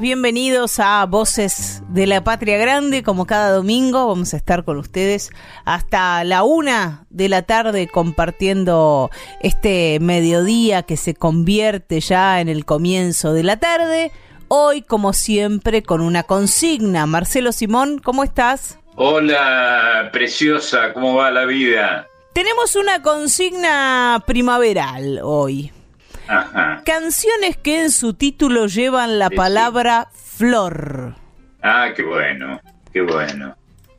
Bienvenidos a Voces de la Patria Grande. Como cada domingo vamos a estar con ustedes hasta la una de la tarde compartiendo este mediodía que se convierte ya en el comienzo de la tarde. Hoy, como siempre, con una consigna. Marcelo Simón, ¿cómo estás? Hola, preciosa, ¿cómo va la vida? Tenemos una consigna primaveral hoy. Canciones que en su título llevan la palabra flor. Ah, qué bueno, qué bueno.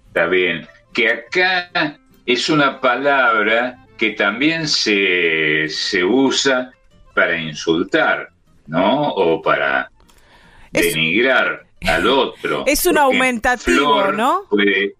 Está bien. Que acá es una palabra que también se, se usa para insultar, ¿no? O para denigrar al otro. Es un aumentativo, ¿no?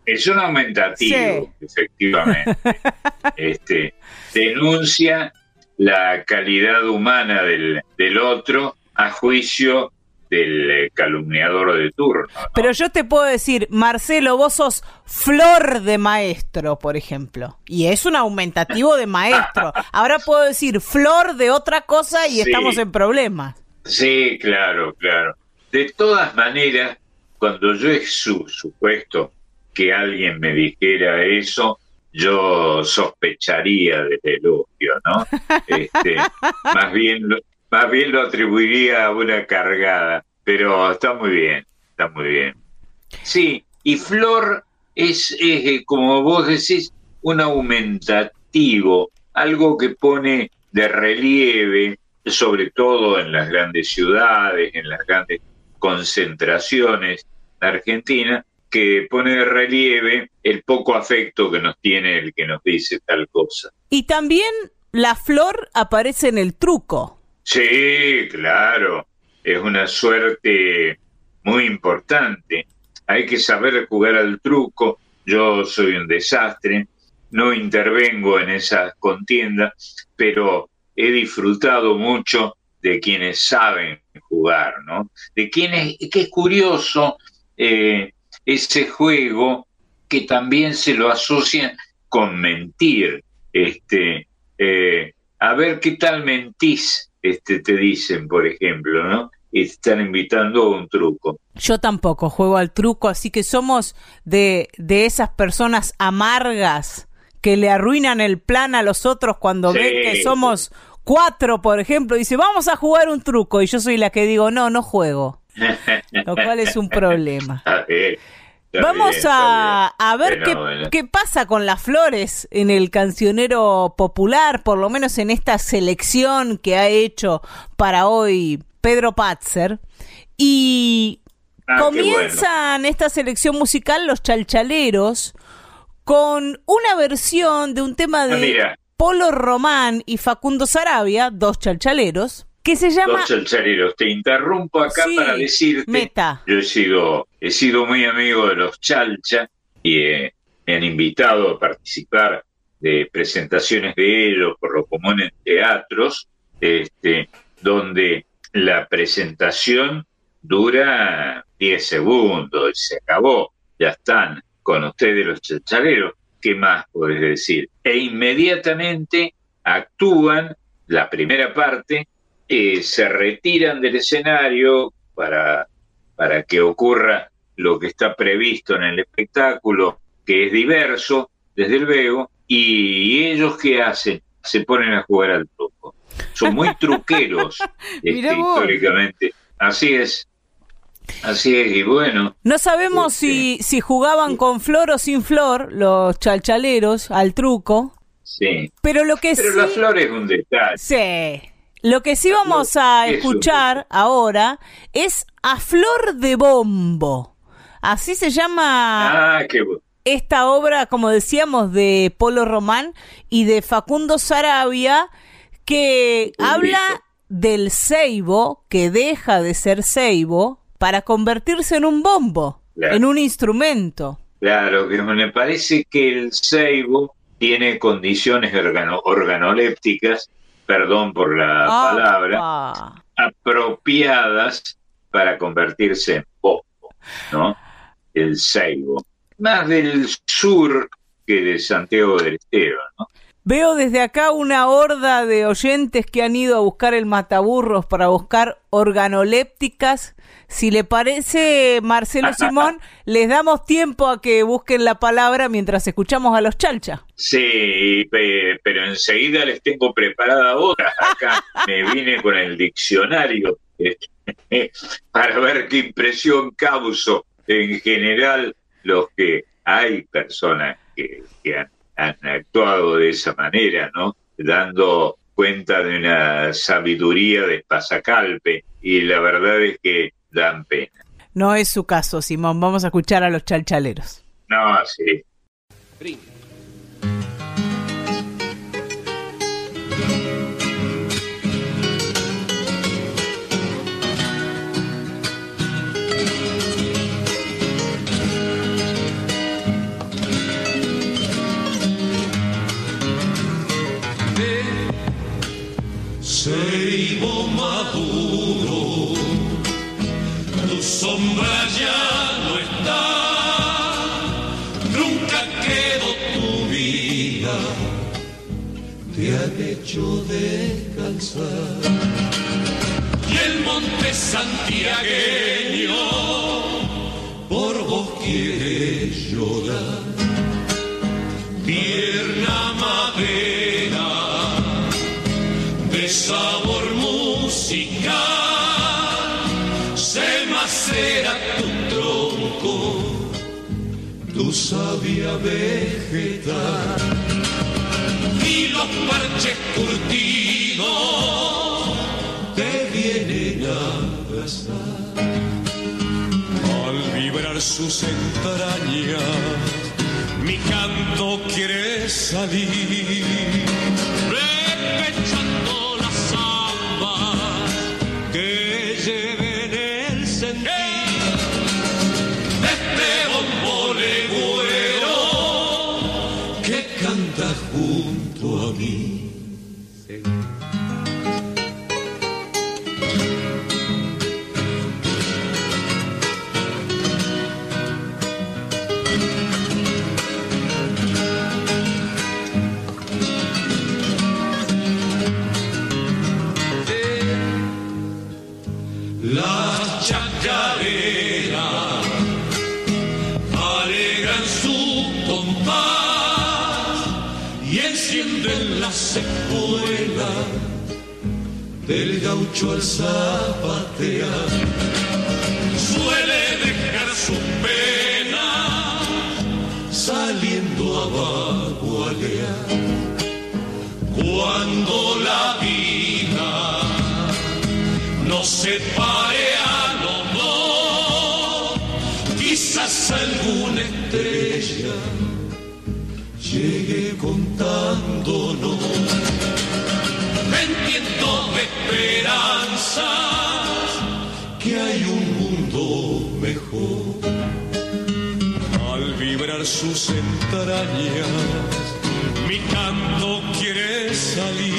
es un aumentativo, efectivamente. este, denuncia la calidad humana del, del otro a juicio del eh, calumniador de turno. Pero yo te puedo decir, Marcelo, vos sos flor de maestro, por ejemplo, y es un aumentativo de maestro. Ahora puedo decir flor de otra cosa y estamos en problemas. Sí, claro, claro. De todas maneras, cuando yo he supuesto que alguien me dijera eso, yo sospecharía del elogio, ¿no? Este, más, bien lo, más bien lo atribuiría a una cargada, pero está muy bien, está muy bien. Sí, y flor es, es eh, como vos decís, un aumentativo, algo que pone de relieve, sobre todo en las grandes ciudades, en las grandes concentraciones de Argentina, que pone de relieve el poco afecto que nos tiene el que nos dice tal cosa. Y también la flor aparece en el truco. Sí, claro, es una suerte muy importante. Hay que saber jugar al truco. Yo soy un desastre, no intervengo en esa contienda, pero he disfrutado mucho de quienes saben jugar, ¿no? De quienes, que es curioso, eh, ese juego que también se lo asocian con mentir. Este, eh, a ver qué tal mentís, este, te dicen, por ejemplo, ¿no? Y te están invitando a un truco. Yo tampoco juego al truco, así que somos de, de esas personas amargas que le arruinan el plan a los otros cuando ven que somos cuatro, por ejemplo, y dice, vamos a jugar un truco, y yo soy la que digo, no, no juego. Lo cual es un problema. Vamos a, ver qué, qué, pasa con las flores en el cancionero popular, por lo menos en esta selección que ha hecho para hoy Pedro Patzer. Y ah, comienzan esta selección musical los chalchaleros con una versión de un tema ah, de Polo Román y Facundo Sarabia, dos chalchaleros que se llama... Dos chalchaleros. Te interrumpo acá para decirte... Meta. Yo he sido, he sido muy amigo de los chalcha y eh, me han invitado a participar de presentaciones de ellos por lo común en teatros, este, donde la presentación dura 10 segundos y se acabó. Ya están con ustedes los chalchaleros. ¿Qué más puedes decir? E inmediatamente actúan la primera parte eh, se retiran del escenario para, para que ocurra lo que está previsto en el espectáculo, que es diverso, desde luego, y ellos qué hacen? Se ponen a jugar al truco. Son muy truqueros este, históricamente. Así es. Así es, y bueno. No sabemos este, si, si jugaban con flor o sin flor los chalchaleros al truco. Sí. Pero lo que Pero la flor es un detalle. Sí. Lo que sí vamos a escuchar ahora es A Flor de Bombo. Así se llama Ah, qué esta obra, como decíamos, de Polo Román y de Facundo Sarabia, que Un habla del ceibo, que deja de ser ceibo, para convertirse en un bombo, Claro. en un instrumento. Claro, que me parece que el ceibo tiene condiciones organo- organolépticas, perdón por la Ah, palabra, apropiadas para convertirse en bombo, ¿no? El ceibo. Más del sur que de Santiago del Estero, ¿no? Veo desde acá una horda de oyentes que han ido a buscar el mataburros para buscar organolépticas. Si le parece, Marcelo Simón, les damos tiempo a que busquen la palabra mientras escuchamos a los chalcha. Sí, pe- pero enseguida les tengo preparada otra. Acá me vine con el diccionario eh, para ver qué impresión causo en general los que hay personas que, que han, han actuado de esa manera, ¿no? Dando cuenta de una sabiduría de pasacalpe y la verdad es que dan pena. No es su caso, Simón. Vamos a escuchar a los chalchaleros. No, sí. Ceibo maduro, tu sombra ya no está, nunca quedó tu vida, te han hecho descansar. Y el monte santiagueño por vos quiere llorar, tierna madera de sabor musical. Se macera tu tronco, tu sabia vegetal. Y los parches curtidos te vienen a abrazar al vibrar sus entrañas mi canto quiere salir del gaucho al que hay un mundo mejor. Al vibrar sus entrañas, mi canto quiere salir.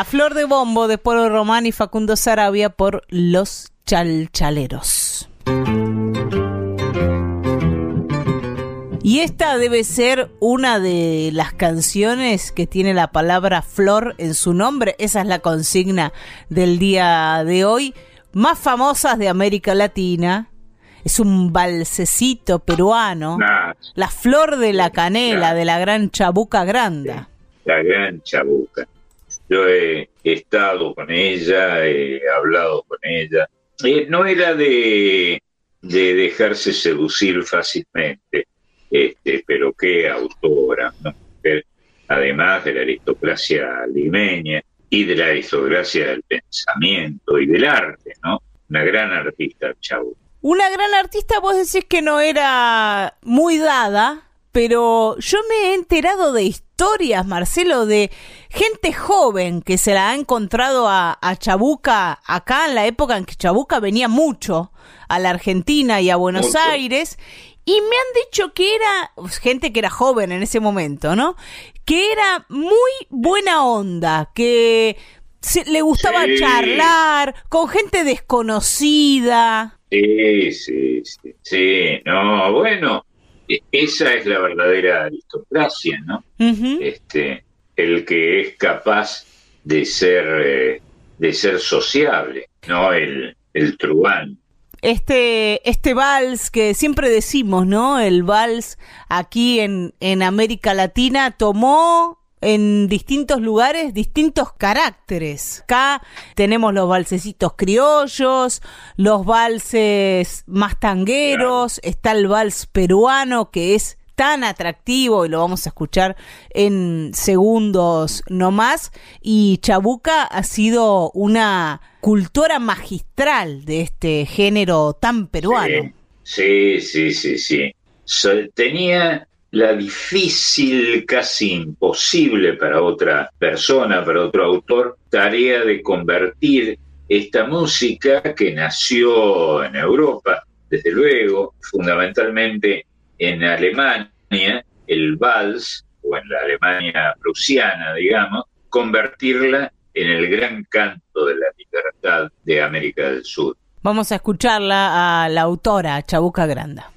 A Flor de Bombo de Polo Román y Facundo Sarabia por Los Chalchaleros. Y esta debe ser una de las canciones que tiene la palabra flor en su nombre. Esa es la consigna del día de hoy. Más famosas de América Latina. Es un balsecito peruano. Nah, La flor de la canela de la gran Chabuca Granda. la gran Chabuca. Yo he estado con ella, he hablado con ella. Eh, no era de, de dejarse seducir fácilmente, este, pero qué autora, mujer, además de la aristocracia limeña y de la aristocracia del pensamiento y del arte, ¿no? Una gran artista, Chabuca. Una gran artista, vos decís que no era muy dada, pero yo me he enterado de historias, Marcelo, de gente joven que se la ha encontrado a, a, Chabuca acá en la época en que Chabuca venía mucho a la Argentina y a Buenos Mucho. Aires. Y me han dicho que era pues, gente que era joven en ese momento, ¿no? Que era muy buena onda, que se- le gustaba Sí. charlar con gente desconocida. Sí, sí, sí, sí, no, bueno, e- esa es la verdadera aristocracia, ¿no? Este, el que es capaz de ser, eh, de ser sociable, no el, el truán. este, este vals que siempre decimos, ¿no? El vals aquí en, en América Latina tomó en distintos lugares distintos caracteres. Acá tenemos los valsecitos criollos, los valses más tangueros, está el vals peruano que es tan atractivo y lo vamos a escuchar en segundos nomás y Chabuca ha sido una cultora magistral de este género tan peruano. Sí, sí, sí, sí. Tenía la difícil, casi imposible para otra persona, para otro autor, tarea de convertir esta música que nació en Europa, desde luego, fundamentalmente en Alemania, el vals, o en la Alemania prusiana, digamos, convertirla en el gran canto de la libertad de América del Sur. Vamos a escucharla a la autora Chabuca Granda.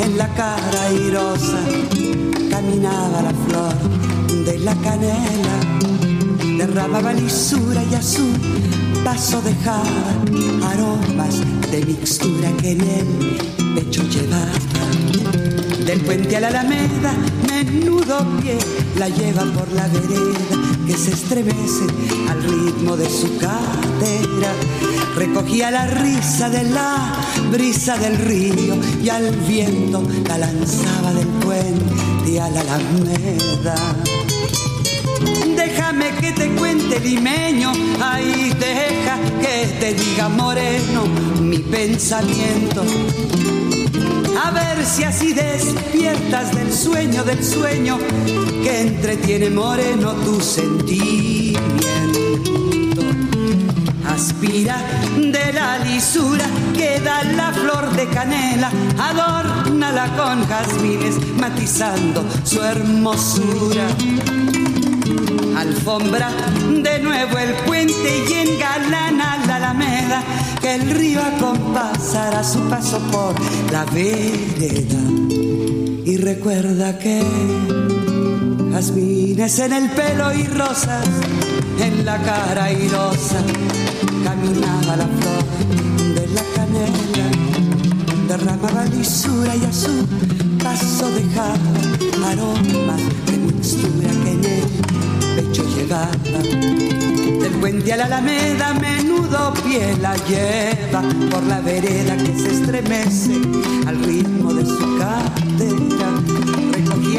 En la cara airosa. Caminaba la flor de la canela, derramaba lisura y azul, paso dejaba aromas de mixtura que en el pecho llevaba. Del puente a la alameda, menudo pie la lleva por la vereda que se estremece al ritmo de su cadera. Recogía la risa de la brisa del río y al viento la lanzaba del puente a la alameda. Déjame que te cuente limeño, ahí deja que te diga moreno mi pensamiento. A ver si así despiertas del sueño del sueño que entretiene moreno tu sentimiento. Aspira de la lisura que da la flor de canela, adórnala con jazmines matizando su hermosura. Alfombra de nuevo el puente y engalana la alameda que el río acompasará su paso por la vereda. Y recuerda que jazmines en el pelo y rosas en la cara airosa caminaba la flor de la canela derramaba lisura y a su paso dejaba aromas de mixtura que en el pecho llevaba. Del puente a la alameda, menudo pie la lleva por la vereda que se estremece al ritmo de su cadera.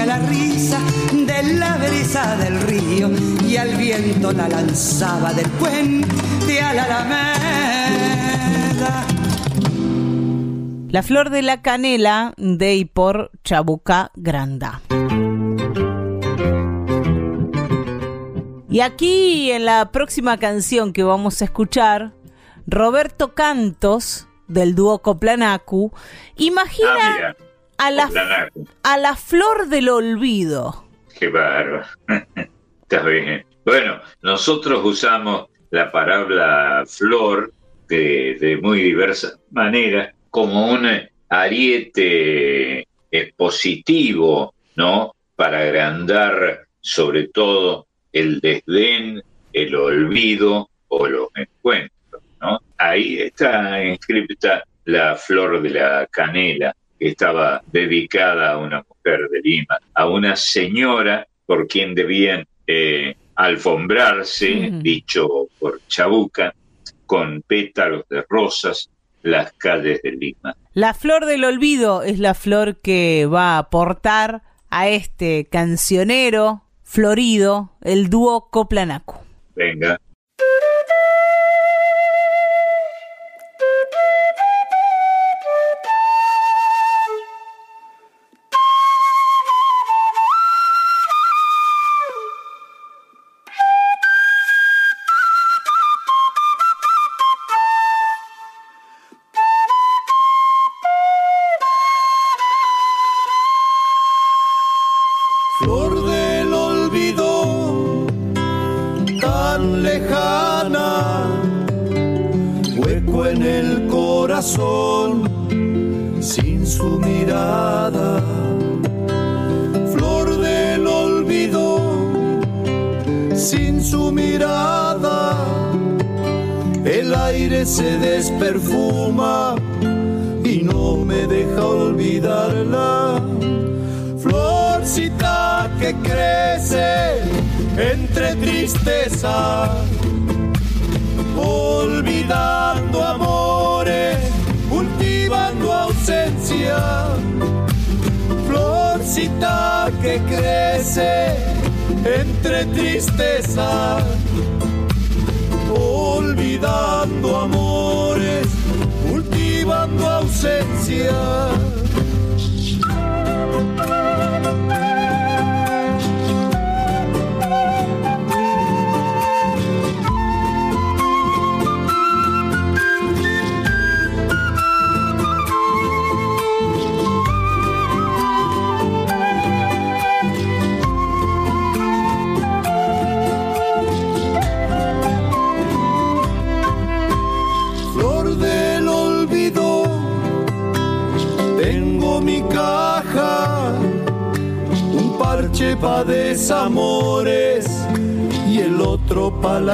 La risa de la brisa del río y al viento la lanzaba del puente a la alameda. La flor de la canela de y por Chabuca Granda. Y aquí en la próxima canción que vamos a escuchar, Roberto Cantos del dúo Coplanacu imagina Ah, a, la, a la flor del olvido. Qué bárbaro. Está bien. Bueno, nosotros usamos la palabra flor de, de muy diversas maneras como un ariete expositivo, ¿no? Para agrandar sobre todo el desdén, el olvido o los encuentros, ¿no? Ahí está inscripta la flor de la canela, que estaba dedicada a una mujer de Lima, a una señora por quien debían eh, alfombrarse, dicho por Chabuca, con pétalos de rosas las calles de Lima. La flor del olvido es la flor que va a aportar a este cancionero florido, el dúo Coplanacu. Venga.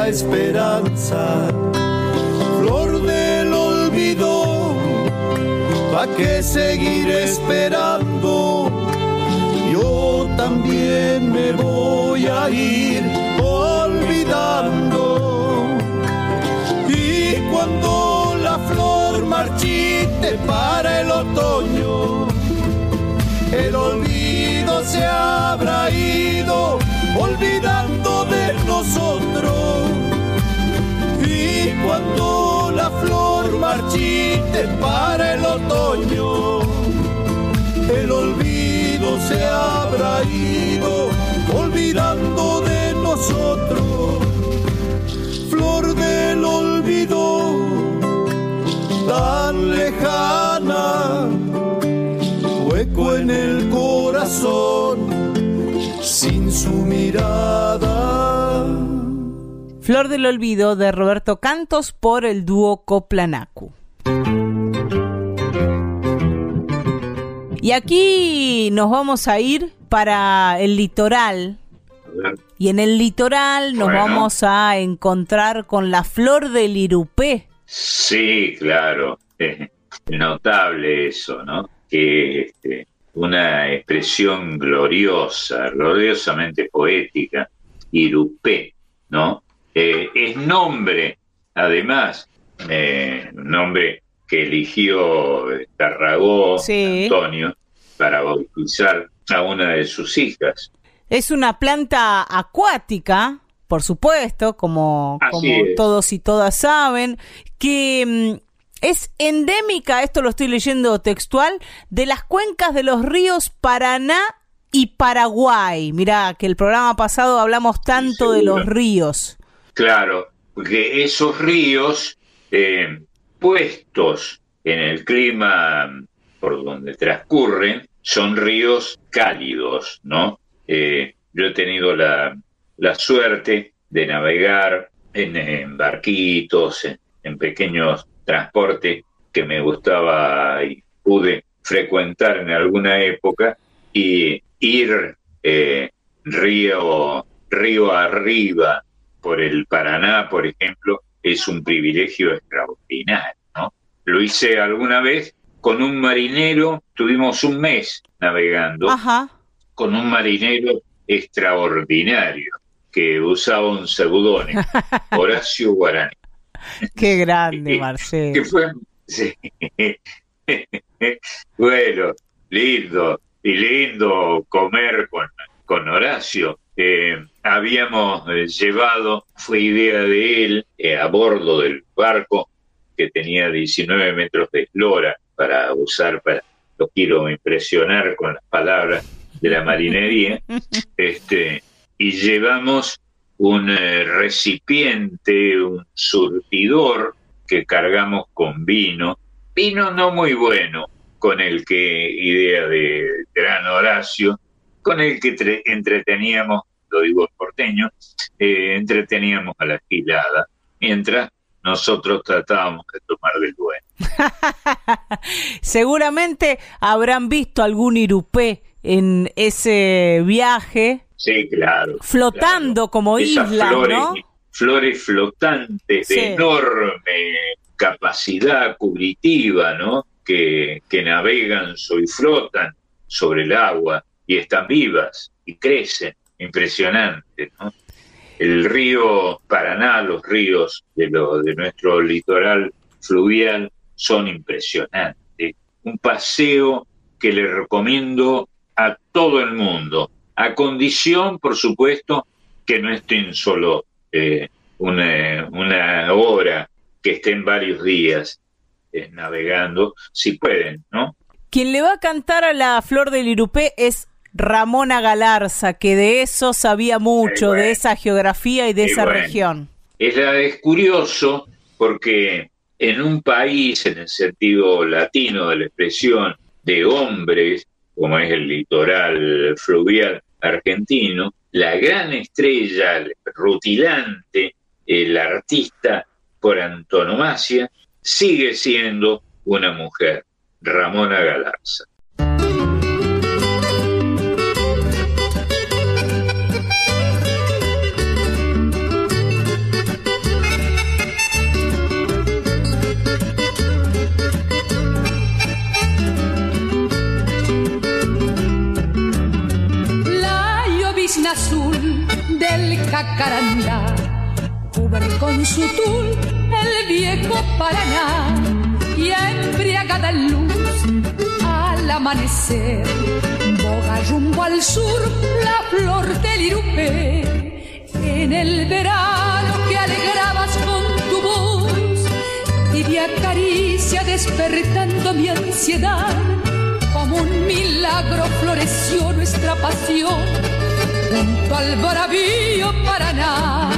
Esperanza. Flor del olvido, pa' que seguir esperando. Habrá ido olvidando de nosotros flor del olvido tan lejana, hueco en el corazón sin su mirada. Flor del olvido de Roberto Cantos por el dúo Coplanacu. Y aquí nos vamos a ir para el litoral. Y en el litoral nos Bueno. vamos a encontrar con la flor del irupé. Sí, claro. Notable eso, ¿no? Que este, una expresión gloriosa, gloriosamente poética, Irupé, ¿no? Eh, es nombre, además, eh, nombre que eligió Tarragó, Sí. Antonio, para bautizar a una de sus hijas. Es una planta acuática, por supuesto, como, todos y todas saben, que mm, es endémica, esto lo estoy leyendo textual, de las cuencas de los ríos Paraná y Paraguay. Mirá, que el programa pasado hablamos tanto de los ríos. Claro, porque esos ríos eh, puestos en el clima por donde transcurren son ríos cálidos, ¿no? Eh, yo he tenido la, la suerte de navegar en, barquitos, en, en pequeños transportes que me gustaba y pude frecuentar en alguna época y ir eh, río, río arriba por el Paraná, por ejemplo, es un privilegio extraordinario, ¿no? Lo hice alguna vez con un marinero, tuvimos un mes navegando Ajá. con un marinero extraordinario que usaba un seudónimo, Horacio Guarani, Qué grande, que Marcelo. fue sí. bueno, lindo y lindo comer con, con Horacio. Eh, habíamos eh, llevado, fue idea de él, eh, a bordo del barco que tenía 19 metros de eslora para usar, para, lo quiero impresionar con las palabras de la marinería, este, y llevamos un eh, recipiente, un surtidor que cargamos con vino, vino no muy bueno, con el que, idea de gran Horacio, con el que tre- entreteníamos, lo digo en porteño, eh, entreteníamos a la gilada, mientras nosotros tratábamos de tomar del bueno. Seguramente habrán visto algún irupé en ese viaje, Sí, claro. flotando claro. como Esas islas, flores, ¿no? flores flotantes Sí. de enorme capacidad cubritiva, ¿no? Que, que navegan y flotan sobre el agua y están vivas y crecen, impresionante, ¿no? El río Paraná, los ríos de, lo, de nuestro litoral fluvial son impresionantes. Un paseo que le recomiendo a todo el mundo, a condición, por supuesto, que no estén solo eh, una, una hora, que estén varios días eh, navegando, si pueden, ¿no? Quien le va a cantar a la flor del irupé es Ramona Galarza, que de eso sabía mucho, bueno. de esa geografía y de esa bueno. región. Es, curioso porque en un país, en el sentido latino de la expresión, de hombres, como es el litoral fluvial argentino, la gran estrella, el rutilante, el artista por antonomasia, sigue siendo una mujer, Ramona Galarza. Del jacarandá cubre con su tul el viejo Paraná y embriagada en luz al amanecer boga rumbo al sur la flor del irupé en el verano que alegrabas con tu voz tibia caricia despertando mi ansiedad como un milagro floreció nuestra pasión junto al bravío Paraná.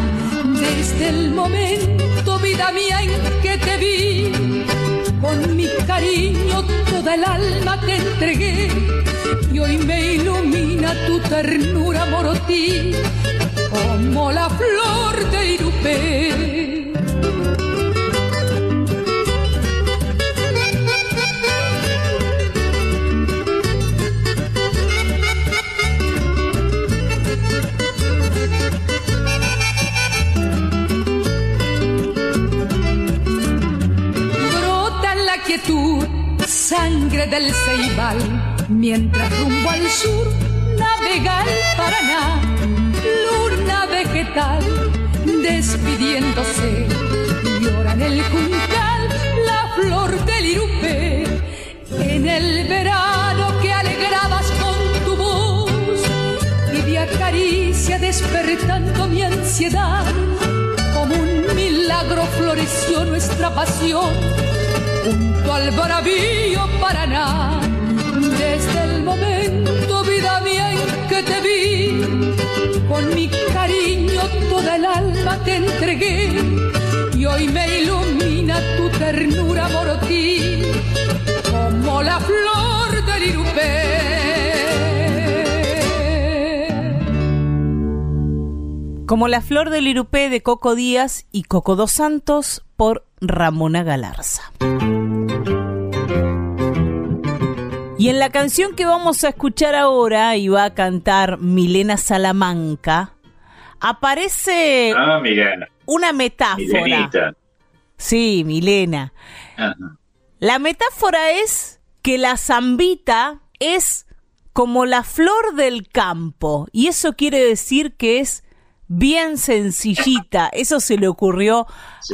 Desde el momento, vida mía, en que te vi, con mi cariño toda el alma te entregué. Y hoy me ilumina tu ternura morotí, como la flor de Irupé. Sangre del ceibal mientras rumbo al sur navega el Paraná, luna vegetal despidiéndose, llora en el juncal la flor del irupé, en el verano que alegrabas con tu voz, y de acaricia despertando mi ansiedad, como un milagro floreció nuestra pasión, junto al bravío Paraná, desde el momento, vida mía, en que te vi, con mi cariño toda el alma te entregué, y hoy me ilumina tu ternura morotil, como la flor del irupé. Como la flor del irupé de Coco Díaz y Coco dos Santos por Ramona Galarza. Y en la canción que vamos a escuchar ahora y va a cantar Milena Salamanca, aparece Ah, una metáfora. Milenita. Sí, Milena. Ajá. La metáfora es que la zambita es como la flor del campo y eso quiere decir que es bien sencillita. Eso se le ocurrió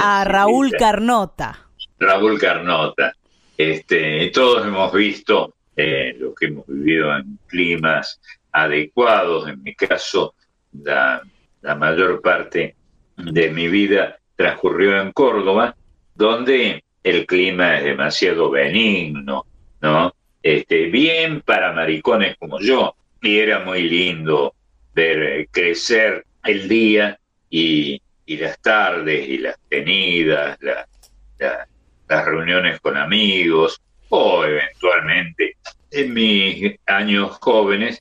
a. Raúl Carnota. Raúl Carnota. Este, todos hemos visto eh, lo que hemos vivido en climas adecuados. En mi caso, la, mayor parte de mi vida transcurrió en Córdoba, donde el clima es demasiado benigno, ¿no? Este, bien para maricones como yo. Y era muy lindo ver eh, crecer el día y, las tardes y las tenidas, la- la- las reuniones con amigos o eventualmente en mis años jóvenes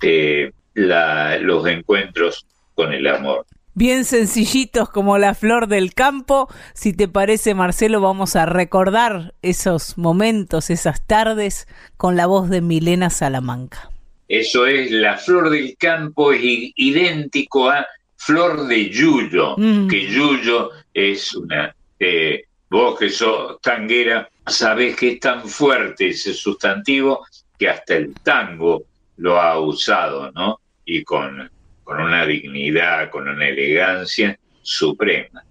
eh, la- los encuentros con el amor. Bien sencillitos como la flor del campo. Si te parece, Marcelo, vamos a recordar esos momentos, esas tardes, con la voz de Milena Salamanca. Eso es, la flor del campo es idéntico a flor de yuyo, Mm. que yuyo es una... eh, vos que sos tanguera, sabés que es tan fuerte ese sustantivo que hasta el tango lo ha usado, ¿no? Y con, con una dignidad, con una elegancia suprema.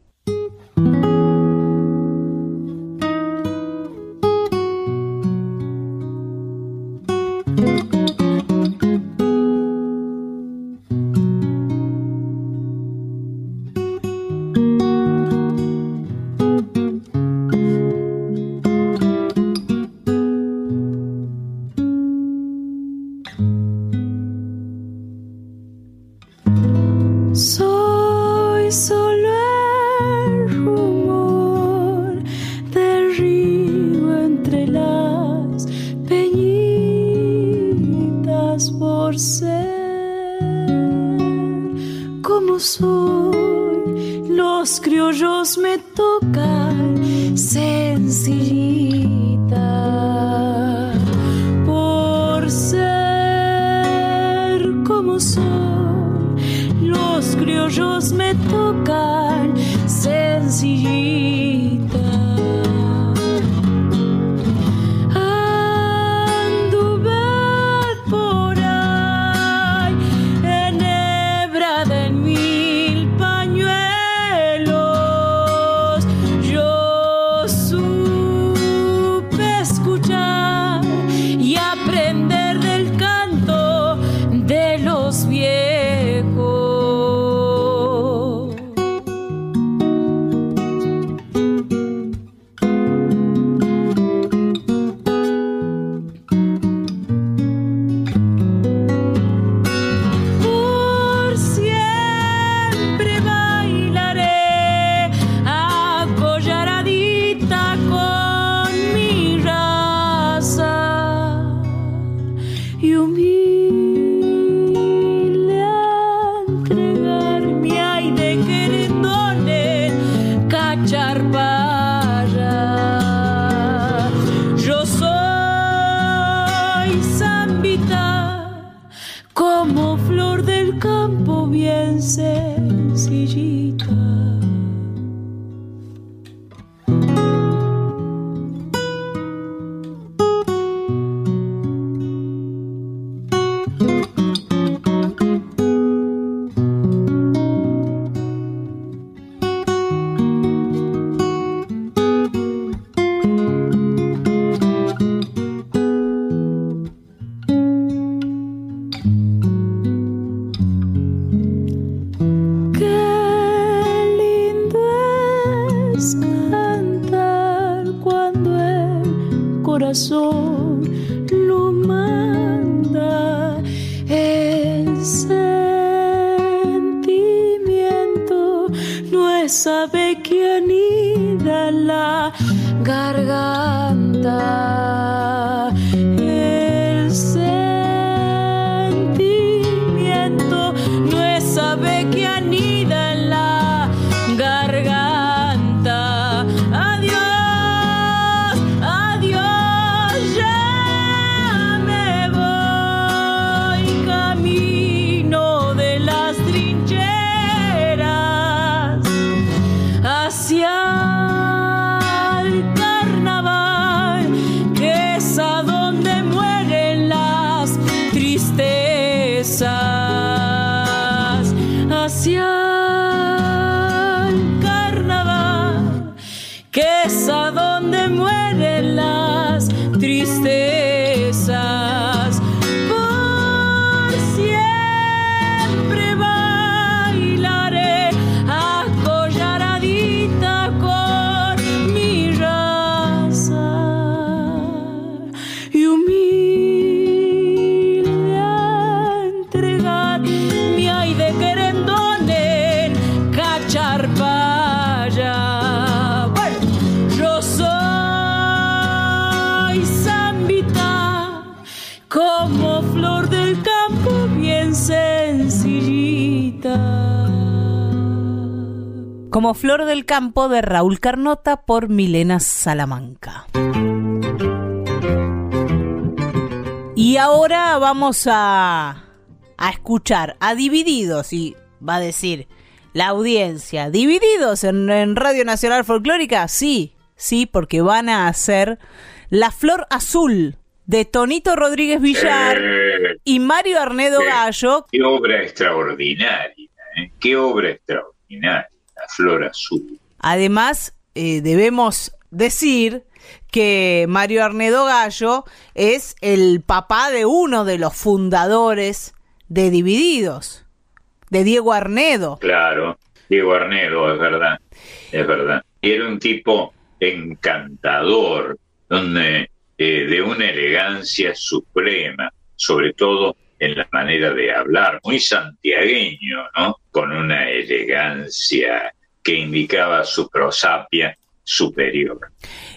Campo de Raúl Carnota por Milena Salamanca. Y ahora vamos a, a escuchar a Divididos y va a decir la audiencia, ¿Divididos en, en Radio Nacional Folclórica? Sí, sí, porque van a hacer La Flor Azul de Tonito Rodríguez Villar Eh, y Mario Arnedo Sí. Gallo, qué obra extraordinaria, ¿eh? qué obra extraordinaria, la flor azul. Además, eh, debemos decir que Mario Arnedo Gallo es el papá de uno de los fundadores de Divididos, de Diego Arnedo. Claro, Diego Arnedo, es verdad, es verdad. Y era un tipo encantador, donde, eh, de una elegancia suprema, sobre todo en la manera de hablar, muy santiagueño, ¿no? Con una elegancia que indicaba su prosapia superior.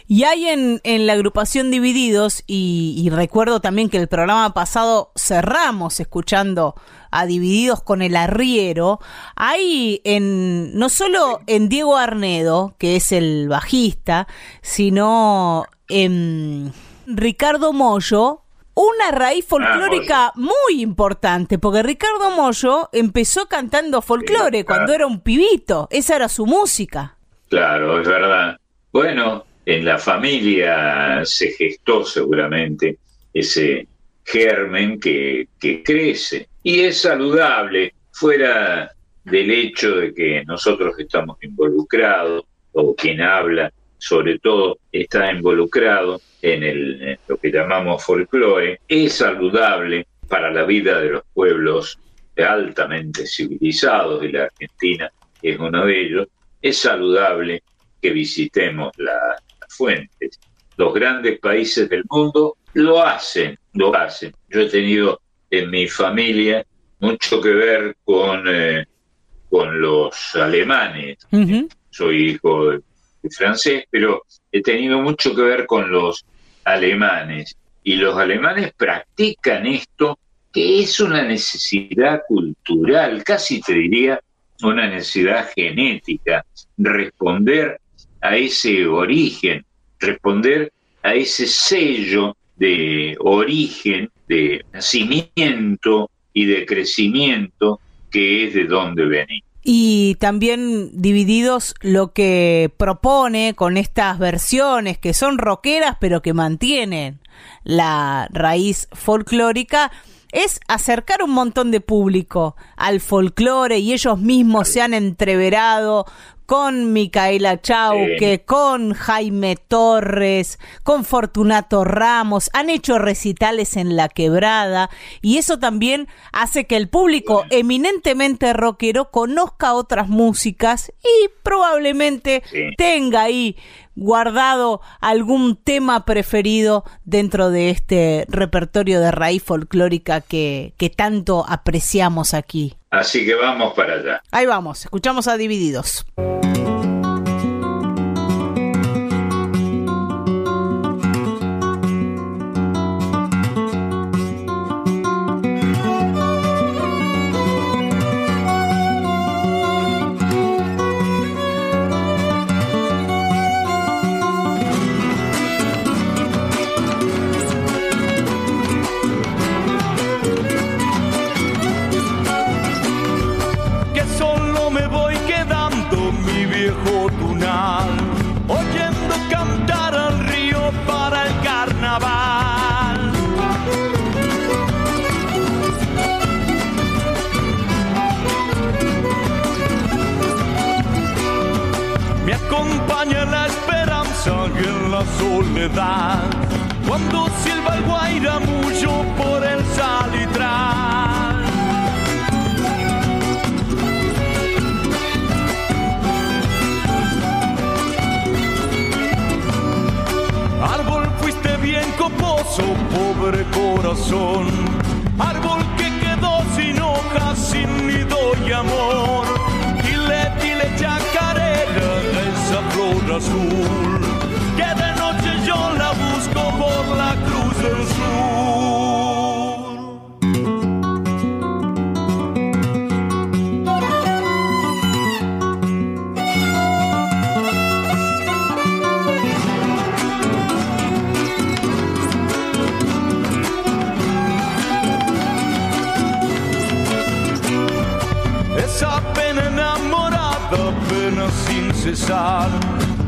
Y hay en, en la agrupación Divididos, y, y recuerdo también que el programa pasado cerramos escuchando a Divididos con el arriero, hay en, no solo en Diego Arnedo, que es el bajista, sino en Ricardo Mollo, una raíz folclórica muy importante, porque Ricardo Mollo empezó cantando folclore Sí, claro. cuando era un pibito, esa era su música. Claro, es verdad. Bueno, en la familia se gestó seguramente ese germen que, que crece y es saludable fuera del hecho de que nosotros estamos involucrados o quien habla sobre todo está involucrado en, el, en lo que llamamos folclore, es saludable para la vida de los pueblos altamente civilizados y la Argentina es uno de ellos, es saludable que visitemos la- las fuentes. Los grandes países del mundo lo hacen, lo hacen. Yo he tenido en mi familia mucho que ver con, eh, con los alemanes. Soy hijo de, de francés, pero he tenido mucho que ver con los alemanes. Y los alemanes practican esto que es una necesidad cultural, casi te diría una necesidad genética, responder a ese origen, responder a ese sello de origen, de nacimiento y de crecimiento que es de donde venimos. Y también Divididos lo que propone con estas versiones que son rockeras pero que mantienen la raíz folclórica es acercar un montón de público al folclore y ellos mismos se han entreverado con Micaela Chauque, Sí. con Jaime Torres, con Fortunato Ramos, han hecho recitales en La Quebrada y eso también hace que el público eminentemente rockero conozca otras músicas y probablemente Sí. tenga ahí guardado algún tema preferido dentro de este repertorio de raíz folclórica que, que tanto apreciamos aquí. Así que vamos para allá. Ahí vamos, escuchamos a Divididos. Carnaval. Me acompaña la esperanza en la soledad, cuando silba el guairamullo por el salitral. Coposo, pobre corazón. Árbol que quedó sin hojas, sin nido y amor. Dile, dile chacarera, esa flor azul. Que de noche yo la busco por la cruz del sur.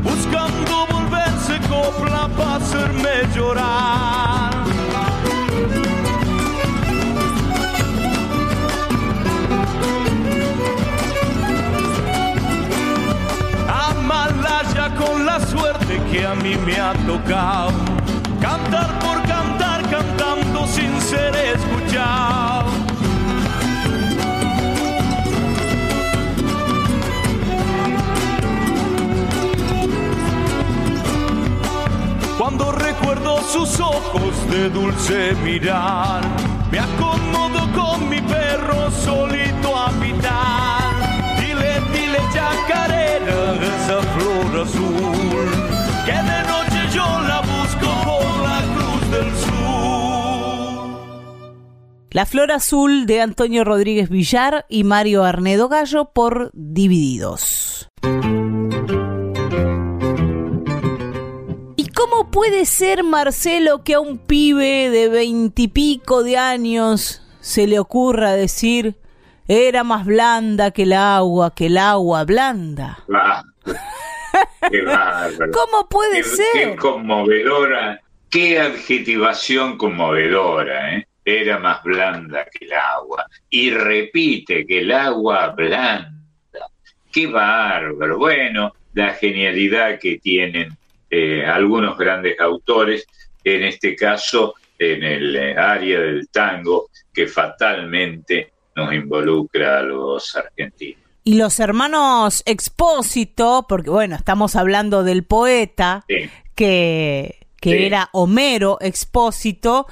Buscando volverse copla para hacerme llorar. Amalaya con la suerte que a mí me ha tocado, cantar por cantar, cantando sin ser escuchado. Cuando recuerdo sus ojos de dulce mirar, me acomodo con mi perro solito a habitar. Dile, dile chacarera, esa flor azul, que de noche yo la busco por la cruz del sur. La Flor Azul de Antonio Rodríguez Villar y Mario Arnedo Gallo por Divididos. Puede ser, Marcelo, que a un pibe de veintipico de años se le ocurra decir era más blanda que el agua, que el agua blanda? Va. Qué bárbaro. ¿Cómo puede Qué- ser? Qué conmovedora, qué adjetivación conmovedora, ¿eh? Era más blanda que el agua. Y repite que el agua blanda. Qué bárbaro. Bueno, la genialidad que tienen eh, algunos grandes autores, en este caso en el eh, área del tango, que fatalmente nos involucra a los argentinos. Y los hermanos Expósito, porque bueno, estamos hablando del poeta, Sí. que, que Sí. era Homero Expósito,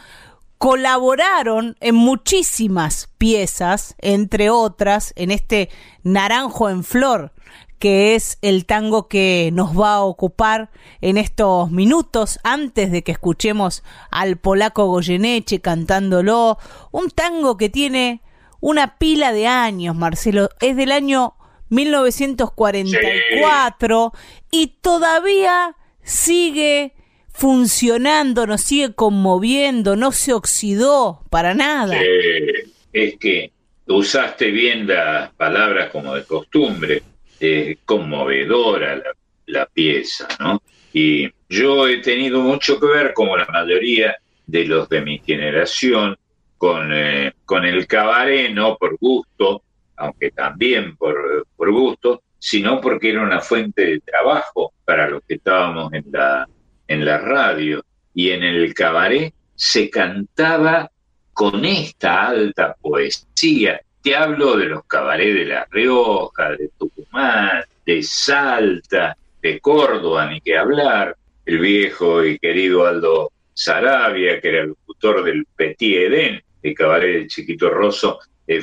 colaboraron en muchísimas piezas, entre otras, en este Naranjo en Flor, que es el tango que nos va a ocupar en estos minutos antes de que escuchemos al polaco Goyeneche cantándolo. Un tango que tiene una pila de años, Marcelo. Es del año 1944 y todavía sigue funcionando, nos sigue conmoviendo, no se oxidó para nada. Es que usaste bien las palabras como de costumbre, eh, conmovedora la, la pieza, ¿no? Y yo he tenido mucho que ver, como la mayoría de los de mi generación, con, eh, con el cabaret, no por gusto, aunque también por, por gusto, sino porque era una fuente de trabajo para los que estábamos en la, en la radio. Y en el cabaret se cantaba con esta alta poesía. Te hablo de los cabarets de La Rioja, de Tucumán, de Salta, de Córdoba, ni que hablar. El viejo y querido Aldo Sarabia, que era el locutor del Petit Edén, el cabaret del Chiquito Rosso, eh,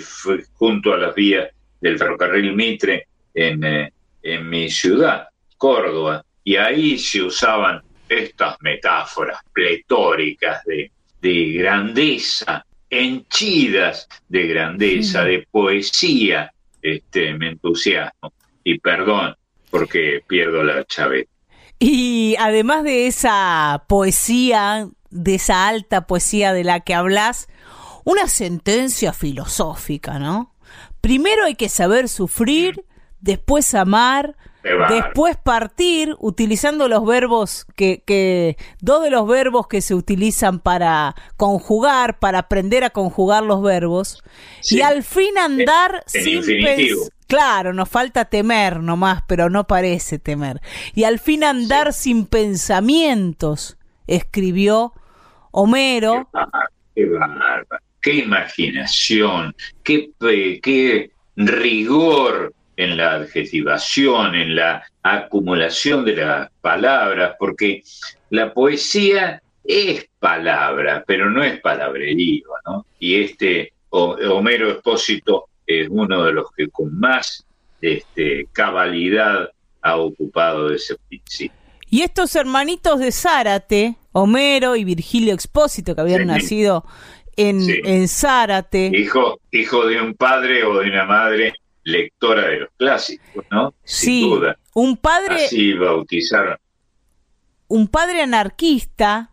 junto a las vías del ferrocarril Mitre en, eh, en mi ciudad, Córdoba. Y ahí se usaban estas metáforas pletóricas de, de grandeza, henchidas de grandeza, de poesía, este, me entusiasmo. Y perdón, porque pierdo la chaveta. Y además de esa poesía, de esa alta poesía de la que hablas, una sentencia filosófica, ¿no? Primero hay que saber sufrir, después amar. Después partir, utilizando los verbos que, que, dos de los verbos que se utilizan para conjugar, para aprender a conjugar los verbos, Sí. y al fin andar En sin infinitivo. pens- Claro, nos falta temer nomás, pero no parece temer. Y al fin andar sin pensamientos, escribió Homero. Qué bárbaro, qué imaginación, qué, qué rigor en la adjetivación, en la acumulación de las palabras, porque la poesía es palabra, pero no es palabrerío, ¿no? Y este Ho- Homero Expósito es uno de los que con más este, cabalidad ha ocupado ese principio. Y estos hermanitos de Zárate, Homero y Virgilio Expósito, que habían Sí. nacido en, Sí. en Zárate, hijo, hijo de un padre o de una madre lectora de los clásicos, ¿no? Sin sí, duda. un padre, Así bautizaron. un padre anarquista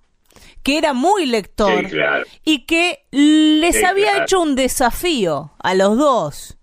que era muy lector Sí, claro. y que les Sí, había claro. hecho un desafío a los dos.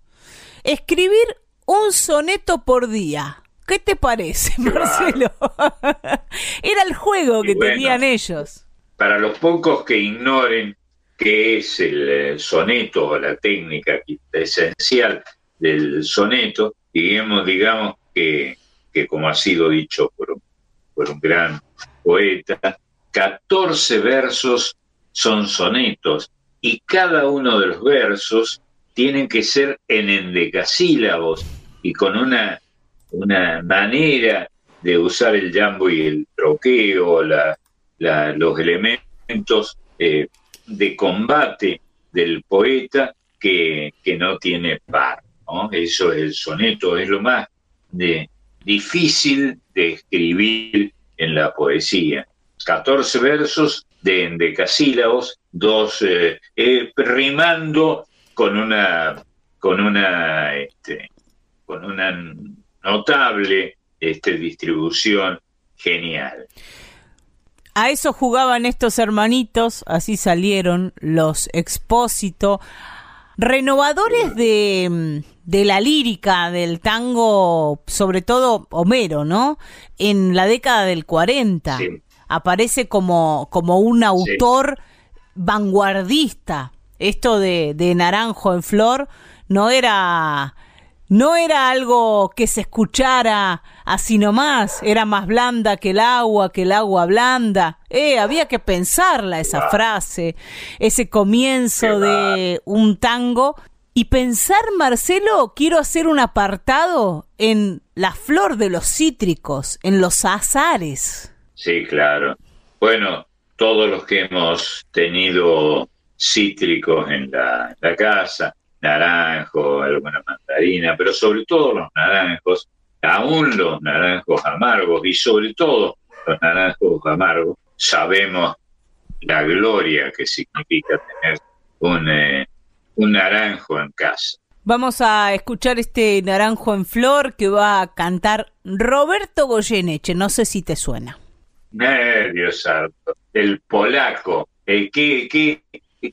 Escribir un soneto por día. ¿Qué te parece, Marcelo? Era el juego Y que bueno. tenían ellos. Para los pocos que ignoren qué es el eh, soneto o la técnica esencial del soneto, digamos, digamos que, que como ha sido dicho por un, gran poeta, 14 versos son sonetos y cada uno de los versos tienen que ser en endecasílabos y con una, una manera de usar el jambo y el troqueo, los elementos eh, de combate del poeta que, que no tiene par. ¿No? Eso es el soneto, es lo más difícil de escribir en la poesía. 14 versos de endecasílabos, dos eh, eh, rimando con una con una este, con una notable este, distribución genial. A eso jugaban estos hermanitos, así salieron los expósito, renovadores de, mm, de la lírica, del tango, sobre todo Homero, ¿no? En la década del 40. Sí. Aparece como, como un autor vanguardista. Esto de, de Naranjo en Flor no era no era algo que se escuchara así nomás, era más blanda que el agua, que el agua blanda. Eh, había que pensarla esa frase, ese comienzo de un tango. Y pensar, Marcelo, quiero hacer un apartado en la flor de los cítricos, en los azares. Sí, claro. Bueno, todos los que hemos tenido cítricos en la, casa, naranjo, alguna mandarina, pero sobre todo los naranjos, aún los naranjos amargos y sobre todo los naranjos amargos, sabemos la gloria que significa tener un, eh, un naranjo en casa. Vamos a escuchar este naranjo en flor que va a cantar Roberto Goyeneche, no sé si te suena. Eh, Dios santo, el polaco, eh, qué, qué,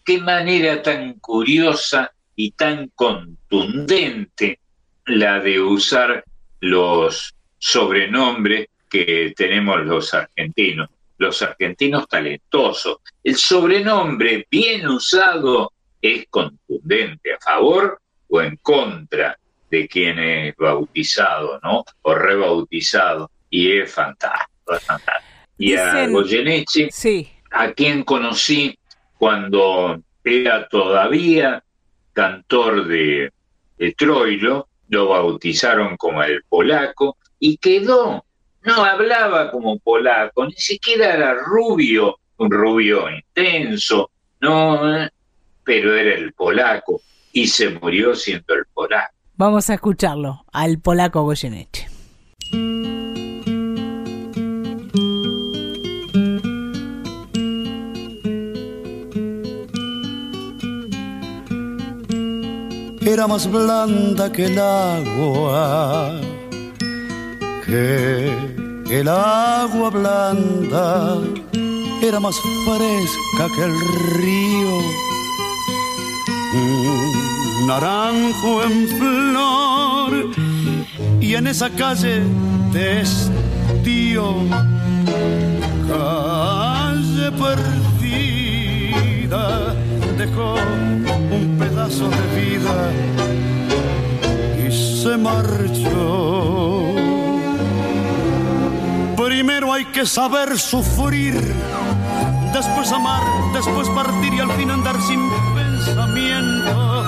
qué manera tan curiosa y tan contundente la de usar los sobrenombres que tenemos los argentinos, los argentinos talentosos. El sobrenombre bien usado es contundente a favor o en contra de quien es bautizado, ¿no? O rebautizado. Y es fantástico, es fantástico. Y a Goyeneche, Sí. a quien conocí cuando era todavía cantor de, de Troilo, lo bautizaron como el polaco y quedó, no hablaba como polaco, ni siquiera era rubio, un rubio intenso, no, pero era el polaco y se murió siendo el polaco. Vamos a escucharlo al polaco Goyeneche. era más blanda que el agua, que el agua blanda era más fresca que el río. Un naranjo en flor y en esa calle de estío, calle perdida, dejó un pedazo de vida y se marchó. Primero hay que saber sufrir, después amar, después partir y al fin andar sin pensamiento.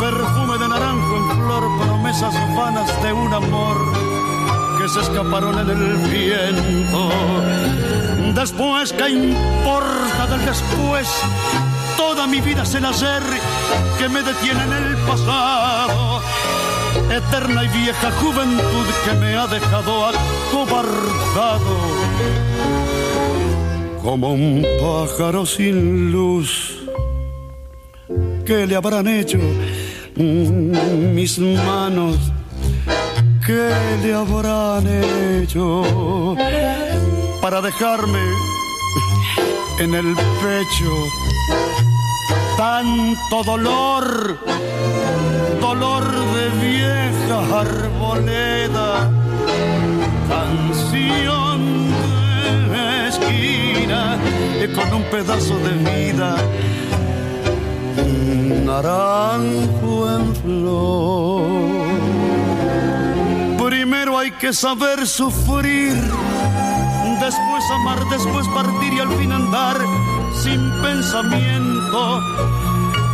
Perfume de naranjo en flor, promesas vanas de un amor que se escaparon en el viento. Después, ¿qué importa del después? Toda mi vida es el hacer que me detiene en el pasado. Eterna y vieja juventud que me ha dejado acobardado. Como un pájaro sin luz. ¿Qué le habrán hecho mm, mis manos? ¿Qué le habrán hecho para dejarme en el pecho tanto dolor, dolor de vieja arboleda, canción de esquina y con un pedazo de vida, naranjo en flor. Primero hay que saber sufrir, después amar, después partir y al fin andar sin pensamiento.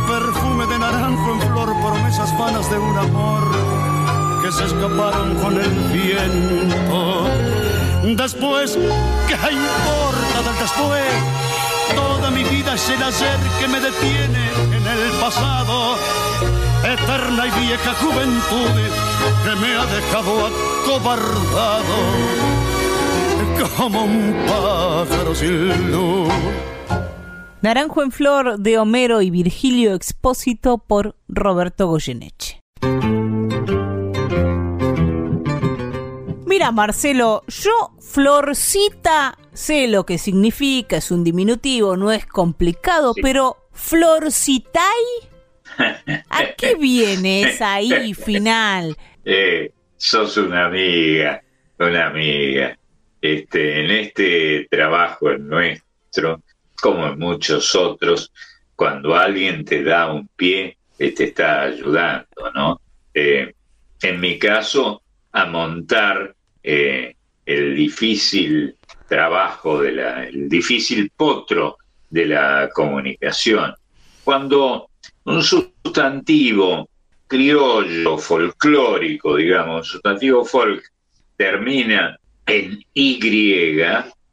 Perfume de naranjo en flor, promesas vanas de un amor que se escaparon con el viento. Después, ¿qué importa del después? Toda mi vida es el hacer que me detiene en el pasado. Eterna y vieja juventud que me ha dejado acobardado como un pájaro sin luz. Naranjo en Flor de Homero y Virgilio Expósito por Roberto Goyeneche. Mira, Marcelo, yo Florcita sé lo que significa, es un diminutivo, no es complicado, Sí. pero Florcitay, ¿a qué viene esa I final? Eh, sos una amiga, una amiga. Este, en este trabajo en nuestro, como en muchos otros, cuando alguien te da un pie, eh, te está ayudando, ¿no? Eh, en mi caso, a montar eh, el difícil trabajo, de la, el difícil potro de la comunicación. Cuando un sustantivo criollo, folclórico, digamos, un sustantivo folk, termina en Y,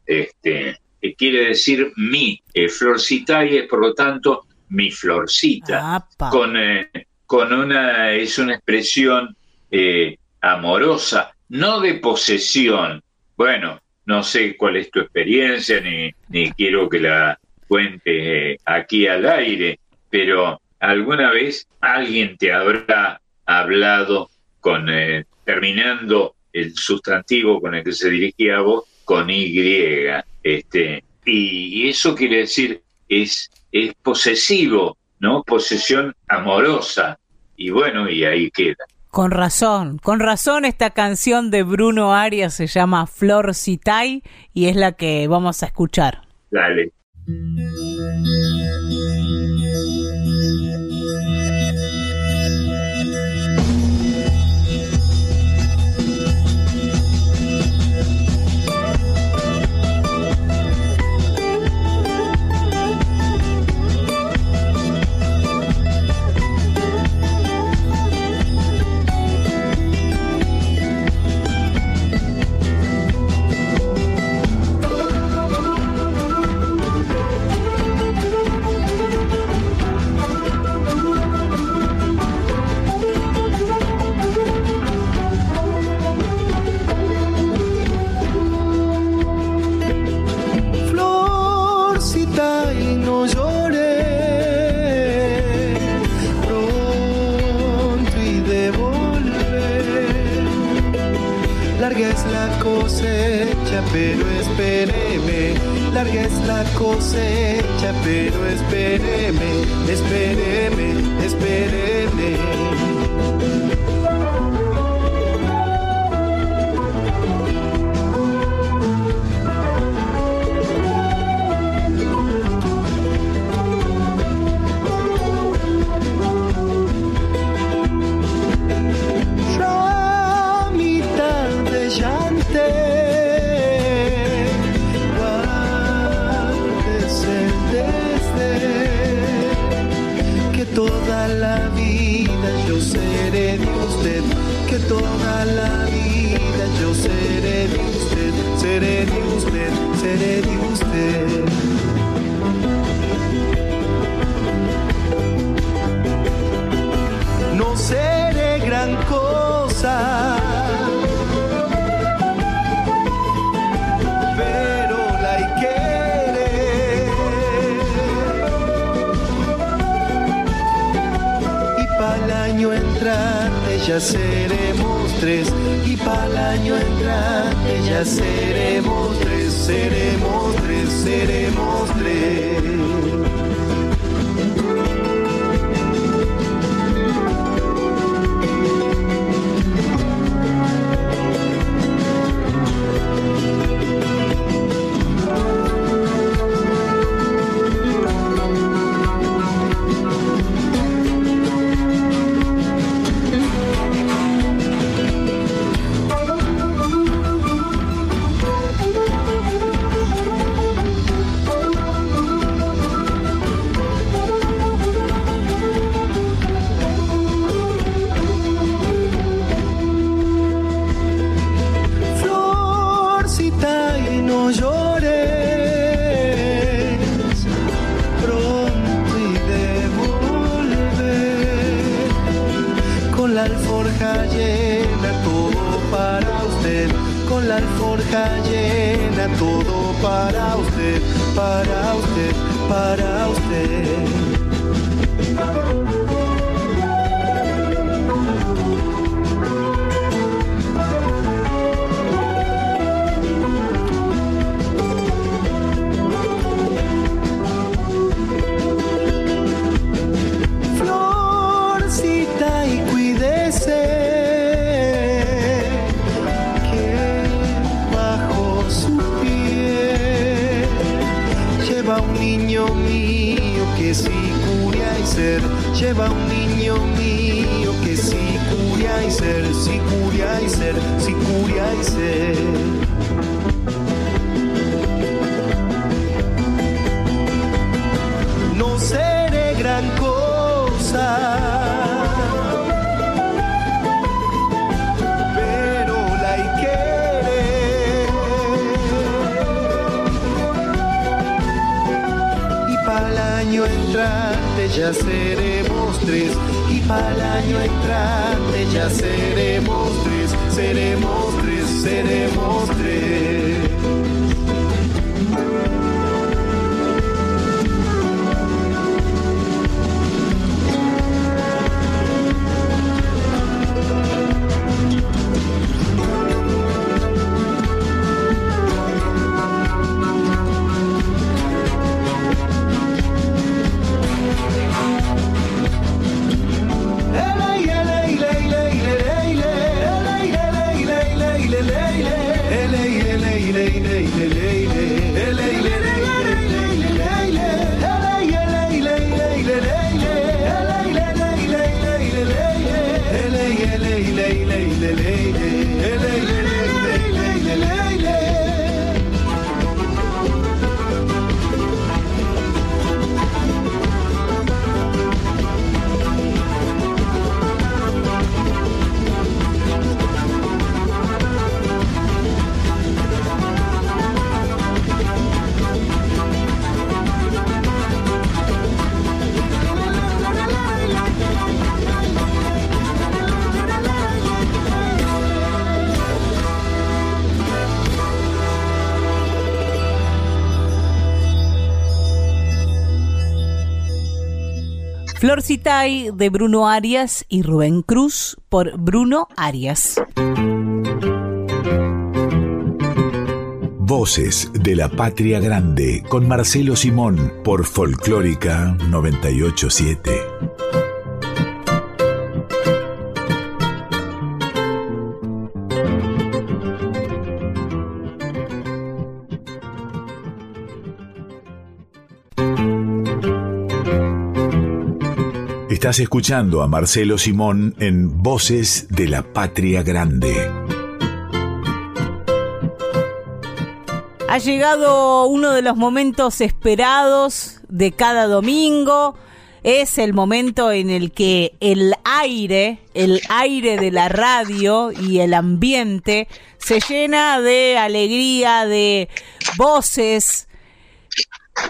este, que quiere decir mi, eh, florcitae es por lo tanto mi florcita, Apa. con, eh, con una, es una expresión eh, amorosa, no de posesión. Bueno, no sé cuál es tu experiencia, ni, quiero que la cuente eh, aquí al aire, pero alguna vez alguien te habrá hablado con, eh, terminando el sustantivo con el que se dirigía a vos, con Y. Este, y, y eso quiere decir, es, es posesivo, ¿no? Posesión amorosa. Y bueno, y ahí queda. Con razón, con razón esta canción de Bruno Arias se llama Florcitay y es la que vamos a escuchar. Dale. no lloré. Pronto y de volver. Larga es la cosecha, pero espéreme. Larga es la cosecha, pero espéreme, espéreme, espéreme. Seré de usted. no seré gran cosa. Pero la hay querer. Y para el año entrante ya seremos tres. Y para el año entrante ya seremos. Seremos tres, seremos tres. Para usted, para usted, para usted. Lleva un niño mío que sí curia y ser, sí curia y ser, sí curia y ser. Ya seremos tres. Y para el año entrante ya seremos tres. Seremos tres, seremos tres. Flor Citay de Bruno Arias y Rubén Cruz por Bruno Arias. Voces de la Patria Grande con Marcelo Simón por Folclórica 987. Escuchando a Marcelo Simón en Voces de la Patria Grande. Ha llegado uno de los momentos esperados de cada domingo. Es el momento en el que el aire, el aire de la radio y el ambiente se llena de alegría, de voces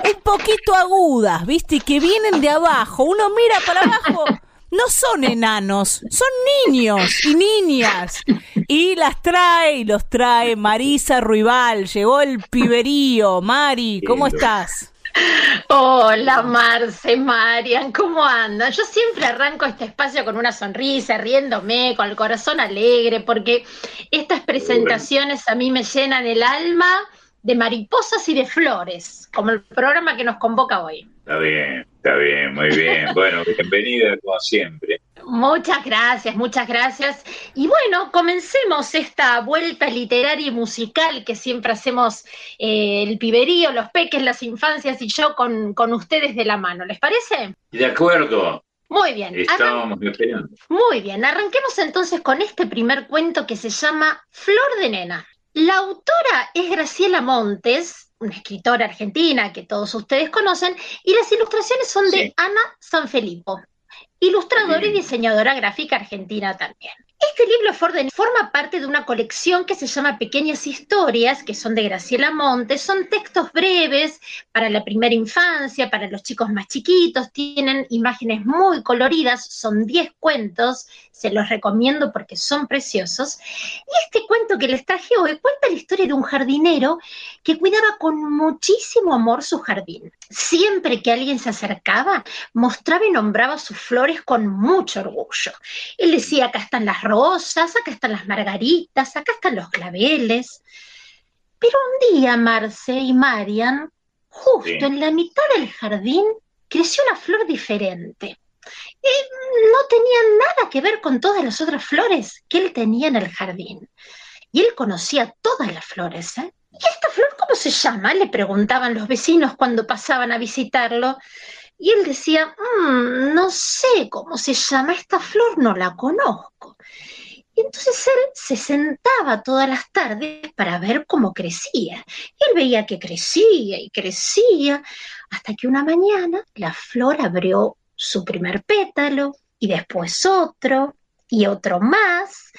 un poquito agudas, ¿viste? Y que vienen de abajo. Uno mira para abajo. No son enanos, son niños y niñas. Y las trae y los trae Marisa Ruibal. Llegó el piberío. Mari, ¿cómo estás? Hola Marce, Marian, ¿cómo andan? Yo siempre arranco este espacio con una sonrisa, riéndome, con el corazón alegre, porque estas presentaciones a mí me llenan el alma de mariposas y de flores, como el programa que nos convoca hoy. Está bien, está bien, muy bien. Bueno, bienvenida como siempre. Muchas gracias, muchas gracias. Y bueno, comencemos esta vuelta literaria y musical que siempre hacemos eh, el piberío, los peques, las infancias y yo con, con ustedes de la mano. ¿Les parece? De acuerdo. Muy bien. Estábamos esperando. Muy bien, arranquemos entonces con este primer cuento que se llama Flor de Nena. La autora es Graciela Montes, una escritora argentina que todos ustedes conocen, y las ilustraciones son de Sí. Ana Sanfilippo, ilustradora y diseñadora gráfica argentina también. Este libro Forden forma parte de una colección que se llama Pequeñas Historias, que son de Graciela Montes. Son textos breves para la primera infancia, para los chicos más chiquitos. Tienen imágenes muy coloridas, son 10 cuentos. Se los recomiendo porque son preciosos. Y este cuento que les traje hoy cuenta la historia de un jardinero que cuidaba con muchísimo amor su jardín. Siempre que alguien se acercaba, mostraba y nombraba sus flores con mucho orgullo. Él decía, acá están las acá están las margaritas, acá están los claveles. Pero un día Marce y Marian, justo Sí. en la mitad del jardín, creció una flor diferente. Y no tenía nada que ver con todas las otras flores que él tenía en el jardín. Y él conocía todas las flores, ¿eh? ¿Y esta flor cómo se llama? Le preguntaban los vecinos cuando pasaban a visitarlo. Y él decía, "Mm, no sé cómo se llama, esta flor no la conozco. Y entonces él se sentaba todas las tardes para ver cómo crecía. Y él veía que crecía y crecía, hasta que una mañana la flor abrió su primer pétalo y después otro y otro más.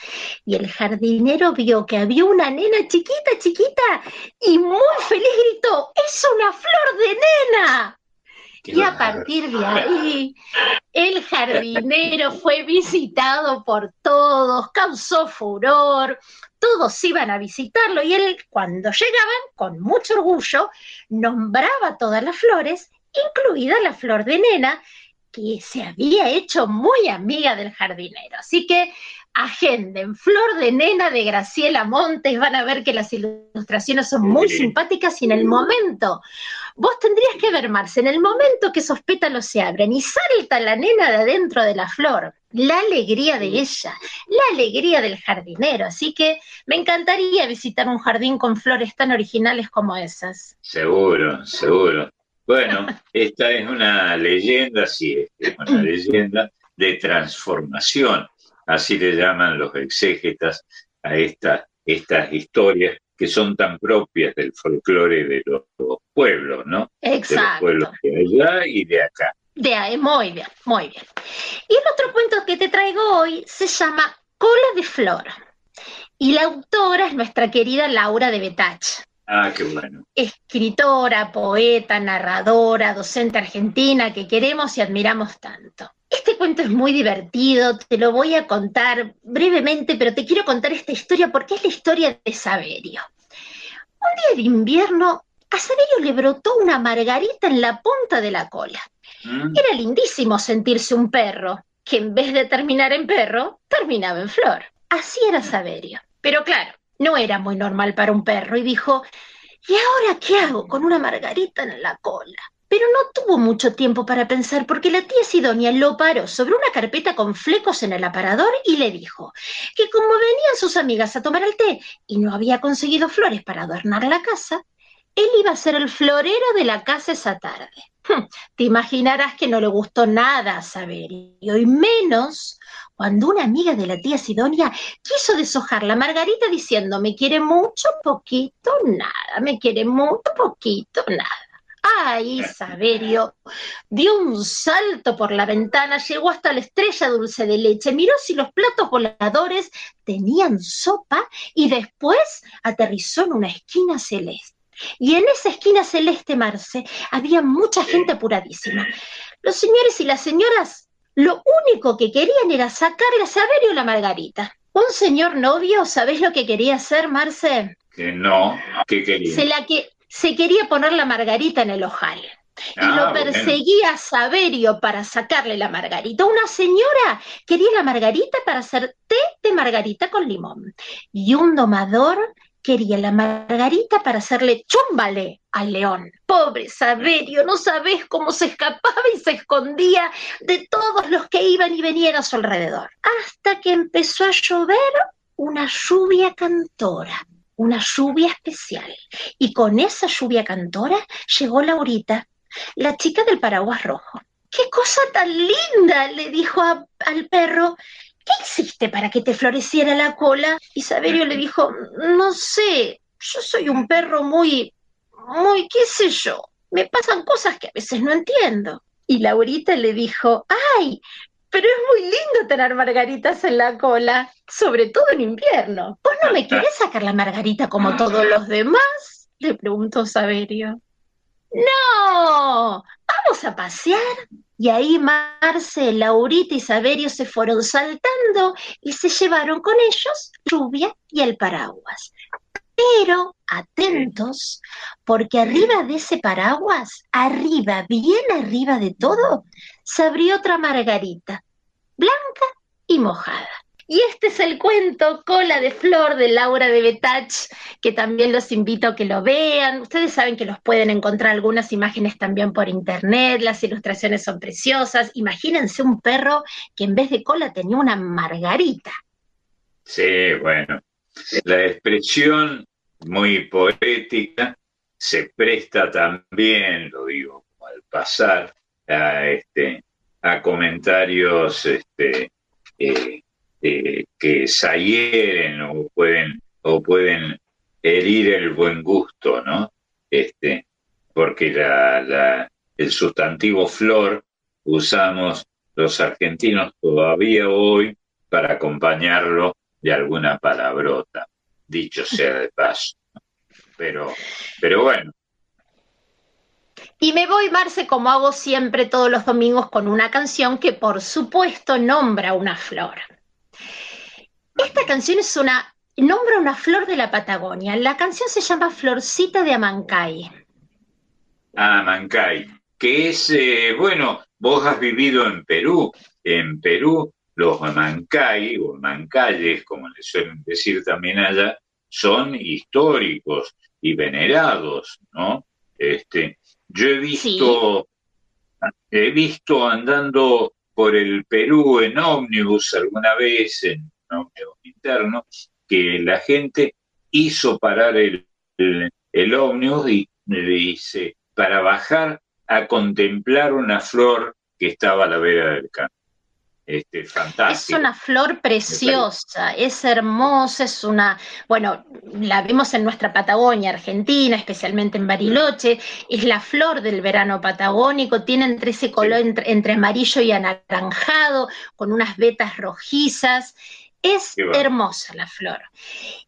Y el jardinero vio que había una nena chiquita, chiquita, y muy feliz gritó, ¡es una flor de nena! Y a partir de ahí, el jardinero fue visitado por todos, causó furor, todos iban a visitarlo y él, cuando llegaban, con mucho orgullo, nombraba todas las flores, incluida la flor de nena, que se había hecho muy amiga del jardinero. Así que agenden Flor de Nena de Graciela Montes, van a ver que las ilustraciones son muy Sí. simpáticas y en el momento, vos tendrías que ver, Marce, en el momento que esos pétalos se abren y salta la nena de adentro de la flor, la alegría de ella, la alegría del jardinero. Así que me encantaría visitar un jardín con flores tan originales como esas. Seguro, seguro. Bueno, esta es una leyenda, sí, es una leyenda de transformación, así le llaman los exégetas a esta- estas historias que son tan propias del folclore de los pueblos, ¿no? De los Exacto. pueblos de allá y de acá. De ahí, muy bien, muy bien. Y el otro cuento que te traigo hoy se llama Cola de Flor. Y la autora es nuestra querida Laura de Betach. Ah, qué bueno. escritora, poeta, narradora, docente argentina que queremos y admiramos tanto. Este cuento es muy divertido, te lo voy a contar brevemente, pero te quiero contar esta historia porque es la historia de Saverio. Un día de invierno, a Saverio le brotó una margarita en la punta de la cola. Mm, Era lindísimo sentirse un perro, que en vez de terminar en perro, terminaba en flor. Así era Saverio. Pero claro, no era muy normal para un perro y dijo, ¿y ahora qué hago con una margarita en la cola? Pero no tuvo mucho tiempo para pensar porque la tía Sidonia lo paró sobre una carpeta con flecos en el aparador y le dijo que como venían sus amigas a tomar el té y no había conseguido flores para adornar la casa, él iba a ser el florero de la casa esa tarde. Hm, Te imaginarás que no le gustó nada a Saverio, y menos cuando una amiga de la tía Sidonia quiso deshojar la margarita diciendo, me quiere mucho, poquito, nada, me quiere mucho, poquito, nada. Ay, Saverio dio un salto por la ventana, llegó hasta la estrella dulce de leche, miró si los platos voladores tenían sopa y después aterrizó en una esquina celeste. Y en esa esquina celeste, Marce, había mucha gente apuradísima. Los señores y las señoras lo único que querían era sacarle a Saverio la margarita. Un señor novio, ¿sabés lo que quería hacer, Marce? Que no, ¿qué quería? Se, la que, se quería poner la margarita en el ojal. Y Ah, lo bueno. perseguía a Saverio para sacarle la margarita. Una señora quería la margarita para hacer té de margarita con limón. Y un domador quería la margarita para hacerle chúmbale al león. Pobre Saverio, no sabés cómo se escapaba y se escondía de todos los que iban y venían a su alrededor. Hasta que empezó a llover una lluvia cantora, una lluvia especial. Y con esa lluvia cantora llegó Laurita, la chica del paraguas rojo. ¡Qué cosa tan linda! le dijo al perro. ¿Qué hiciste para que te floreciera la cola? Y Saverio le dijo, no sé, yo soy un perro muy, muy, qué sé yo, me pasan cosas que a veces no entiendo. Y Laurita le dijo, ay, pero es muy lindo tener margaritas en la cola, sobre todo en invierno. ¿Vos no me querés sacar la margarita como todos los demás? Le preguntó Saverio. No, vamos a pasear. Y ahí Marce, Laurita y Saverio se fueron saltando y se llevaron con ellos lluvia y el paraguas. Pero atentos, porque arriba de ese paraguas, arriba, bien arriba de todo, se abrió otra margarita, blanca y mojada. Y este es el cuento Cola de Flor de Laura de Betach, que también los invito a que lo vean. Ustedes saben que los pueden encontrar algunas imágenes también por internet, las ilustraciones son preciosas. Imagínense un perro que en vez de cola tenía una margarita. Sí, bueno. La expresión muy poética se presta también, lo digo al pasar, a, este, a comentarios este, eh, eh, que sahieren o pueden, o pueden herir el buen gusto, ¿no? Este, porque la- el sustantivo flor usamos los argentinos todavía hoy para acompañarlo de alguna palabrota, dicho sea de paso. Pero, pero bueno, Y me voy, Marce, como hago siempre todos los domingos, con una canción que por supuesto nombra una flor. Esta canción es una, nombra una flor de la Patagonia. La canción se llama Florcita de Amancay. a Mancay, que es, eh, bueno, vos has vivido en Perú. En Perú, los Mancay, o Mancayes, como le suelen decir también allá, son históricos y venerados, ¿no? Este, yo he visto, he visto andando por el Perú en ómnibus alguna vez, en un ómnibus interno, que la gente hizo parar el, el, el ómnibus y dice, para bajar a contemplar una flor que estaba a la vera del campo. Este, Es una flor preciosa, es hermosa, es una, bueno, la vemos en nuestra Patagonia, Argentina, especialmente en Bariloche, es la flor del verano patagónico, tiene entre ese color entre, entre amarillo y anaranjado, con unas vetas rojizas. Es hermosa la flor.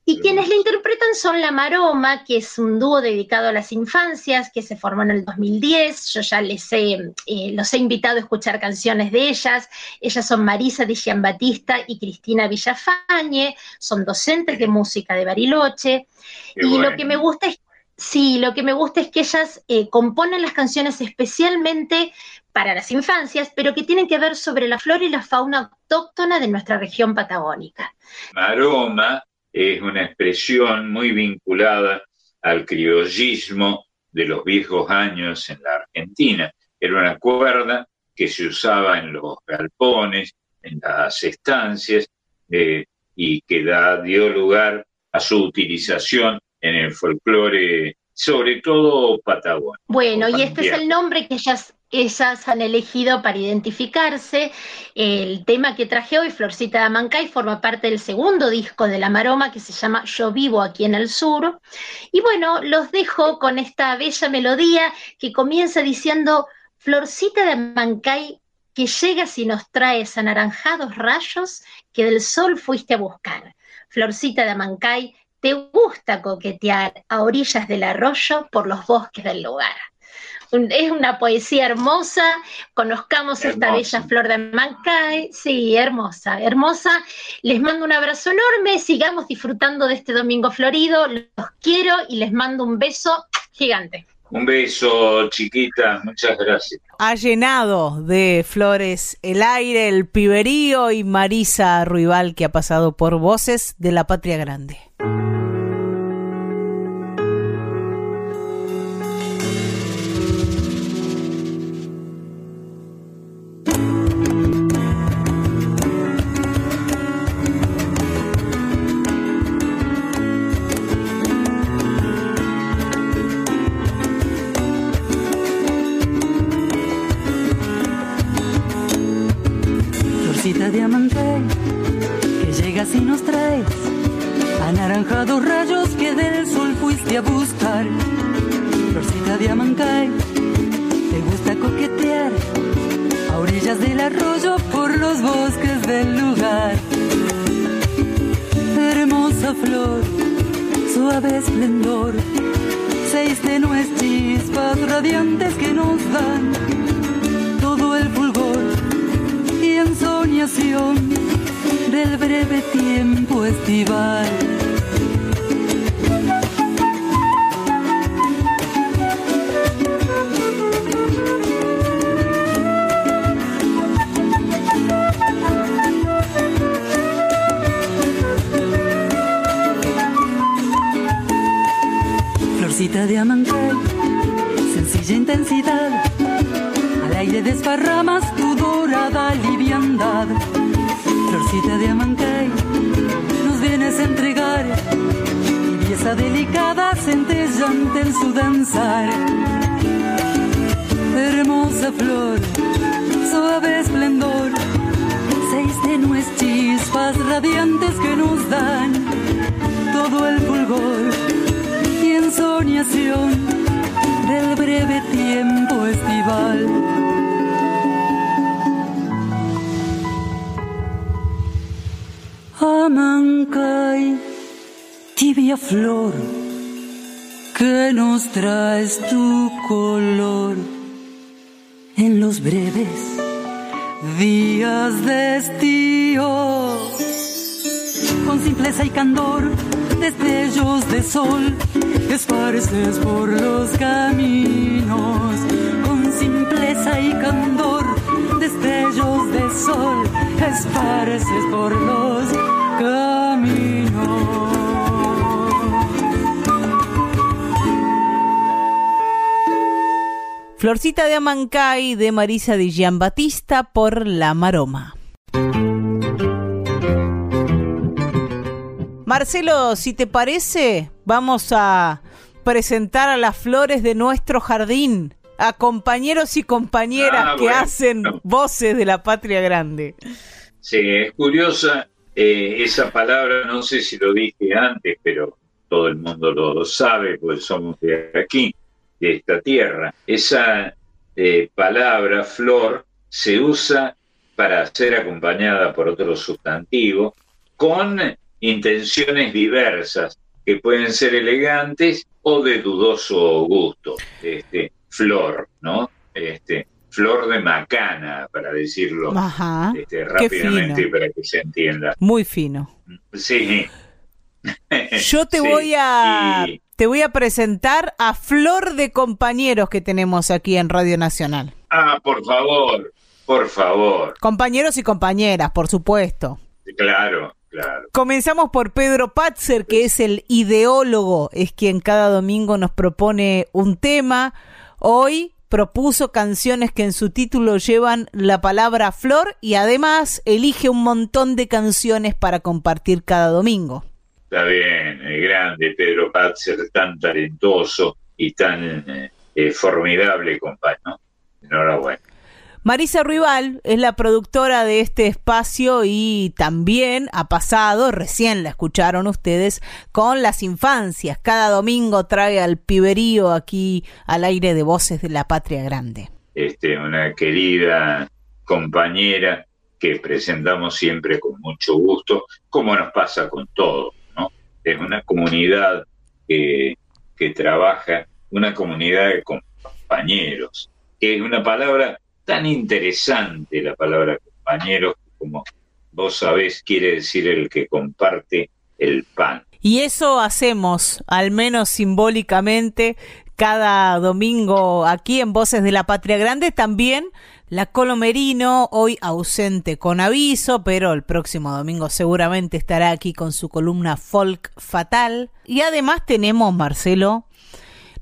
Y quienes la interpretan son La Maroma, que es un dúo dedicado a las infancias, que se formó en el 2010. Yo ya les he, eh, los he invitado a escuchar canciones de ellas. Ellas son Marisa de Giambattista y Cristina Villafañe, son docentes de música de Bariloche. Qué y bueno. lo que me gusta es, sí, lo que me gusta es que ellas eh, componen las canciones especialmente para las infancias, pero que tienen que ver sobre la flora y la fauna autóctona de nuestra región patagónica. Maroma es una expresión muy vinculada al criollismo de los viejos años en la Argentina. Era una cuerda que se usaba en los galpones, en las estancias, eh, y que da, dio lugar a su utilización en el folclore, sobre todo patagónico. Bueno, y este es el nombre que ellas, ellas han elegido para identificarse. El tema que traje hoy, Florcita de Amancay, forma parte del segundo disco de La Maroma que se llama Yo vivo aquí en el sur. Y bueno, los dejo con esta bella melodía que comienza diciendo Florcita de Amancay que llegas y nos traes anaranjados rayos que del sol fuiste a buscar. Florcita de Amancay, te gusta coquetear a orillas del arroyo por los bosques del lugar. Es una poesía hermosa, conozcamos esta bella flor de Amancay, sí, hermosa, hermosa. Les mando un abrazo enorme, sigamos disfrutando de este domingo florido, los quiero y les mando un beso gigante. Un beso, chiquita, muchas gracias. Ha llenado de flores el aire, el piberío y Marisa Ruibal que ha pasado por Voces de la Patria Grande. Radiantes que nos dan todo el fulgor y ensoñación del breve tiempo estival. Amancay, tibia flor, que nos traes tu color en los breves días de estío. Simpleza y candor, destellos de sol, esparces por los caminos. Con simpleza y candor, destellos de sol, esparces por los caminos. Florcita de Amancay de Marisa de Gian Batista por La Maroma. Marcelo, si te parece, vamos a presentar a las flores de nuestro jardín, a compañeros y compañeras Ah, que bueno. hacen voces de la patria grande. Sí, es curiosa eh, esa palabra, no sé si lo dije antes, pero todo el mundo lo sabe, pues somos de aquí, de esta tierra. Esa eh, palabra, flor, se usa para ser acompañada por otro sustantivo con intenciones diversas, que pueden ser elegantes o de dudoso gusto. Este, flor, ¿no? Este, flor de macana, para decirlo Ajá, este, rápidamente fino, para que se entienda. muy fino. Sí. Yo te Sí, voy a y- te voy a presentar a flor de compañeros que tenemos aquí en Radio Nacional. Ah, por favor, por favor. Compañeros y compañeras, por supuesto. Claro, claro. Comenzamos por Pedro Patzer, que es el ideólogo, es quien cada domingo nos propone un tema. Hoy propuso canciones que en su título llevan la palabra flor y además elige un montón de canciones para compartir cada domingo. Está bien, el grande Pedro Patzer, tan talentoso y tan eh, eh, formidable compañero. Enhorabuena. Marisa Rival es la productora de este espacio y también ha pasado, recién la escucharon ustedes, con las infancias. Cada domingo trae al piberío aquí al aire de Voces de la Patria Grande. Este, una querida compañera que presentamos siempre con mucho gusto, como nos pasa con todo, ¿no? Es una comunidad que, que trabaja, una comunidad de compañeros, que es una palabra tan interesante la palabra compañeros, como vos sabés, quiere decir el que comparte el pan. Y eso hacemos, al menos simbólicamente, cada domingo aquí en Voces de la Patria Grande. También la Colomerino, hoy ausente con aviso, pero el próximo domingo seguramente estará aquí con su columna Folk Fatal. Y además tenemos, Marcelo,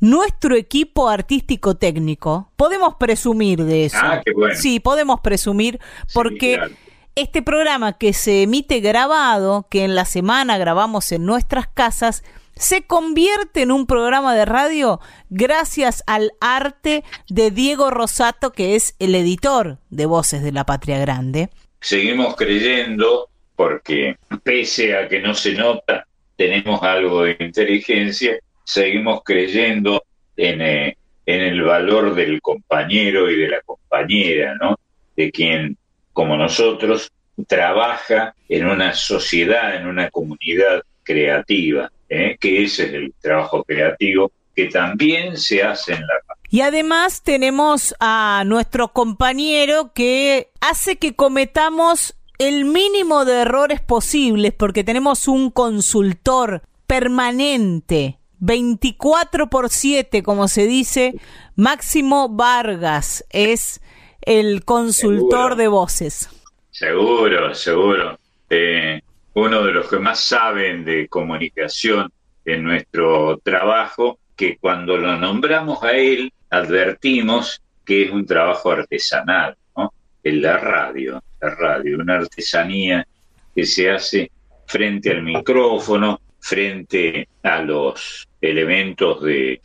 nuestro equipo artístico técnico. Podemos presumir de eso. Ah, qué bueno. Sí, podemos presumir porque claro. este programa que se emite grabado, que en la semana grabamos en nuestras casas, se convierte en un programa de radio gracias al arte de Diego Rosato, que es el editor de Voces de la Patria Grande. Seguimos creyendo, porque pese a que no se nota, tenemos algo de inteligencia, seguimos creyendo en, eh, en el valor del compañero y de la compañera, ¿no? De quien, como nosotros, trabaja en una sociedad, en una comunidad creativa, ¿eh? que ese es el trabajo creativo que también se hace en la Y además tenemos a nuestro compañero que hace que cometamos el mínimo de errores posibles porque tenemos un consultor permanente 24 por 7, como se dice, Máximo Vargas es el consultor Seguro. de voces. Seguro, seguro. Eh, uno de los que más saben de comunicación en nuestro trabajo, que cuando lo nombramos a él, advertimos que es un trabajo artesanal, ¿no? En la radio, la radio, una artesanía que se hace frente al micrófono, frente a los elementos de,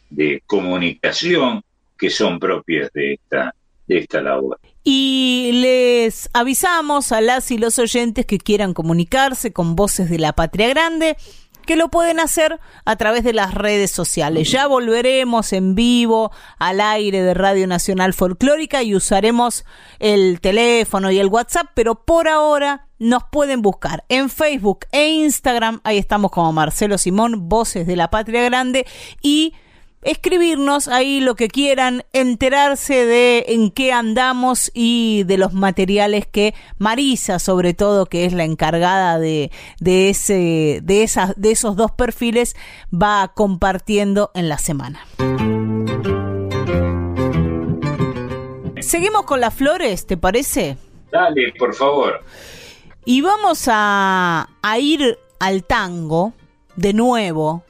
comunicación que son propios de esta, de esta labor. Y les avisamos a las y los oyentes que quieran comunicarse con Voces de la Patria Grande que lo pueden hacer a través de las redes sociales. Ya volveremos en vivo al aire de Radio Nacional Folclórica y usaremos el teléfono y el WhatsApp, pero por ahora nos pueden buscar en Facebook e Instagram. Ahí estamos como Marcelo Simón, Voces de la Patria Grande y escribirnos ahí lo que quieran, enterarse de en qué andamos y de los materiales que Marisa, sobre todo, que es la encargada de, de, ese, de, esas, de esos dos perfiles, va compartiendo en la semana. Seguimos con las flores, ¿te parece? Dale, por favor. Y vamos a, a ir al tango de nuevo.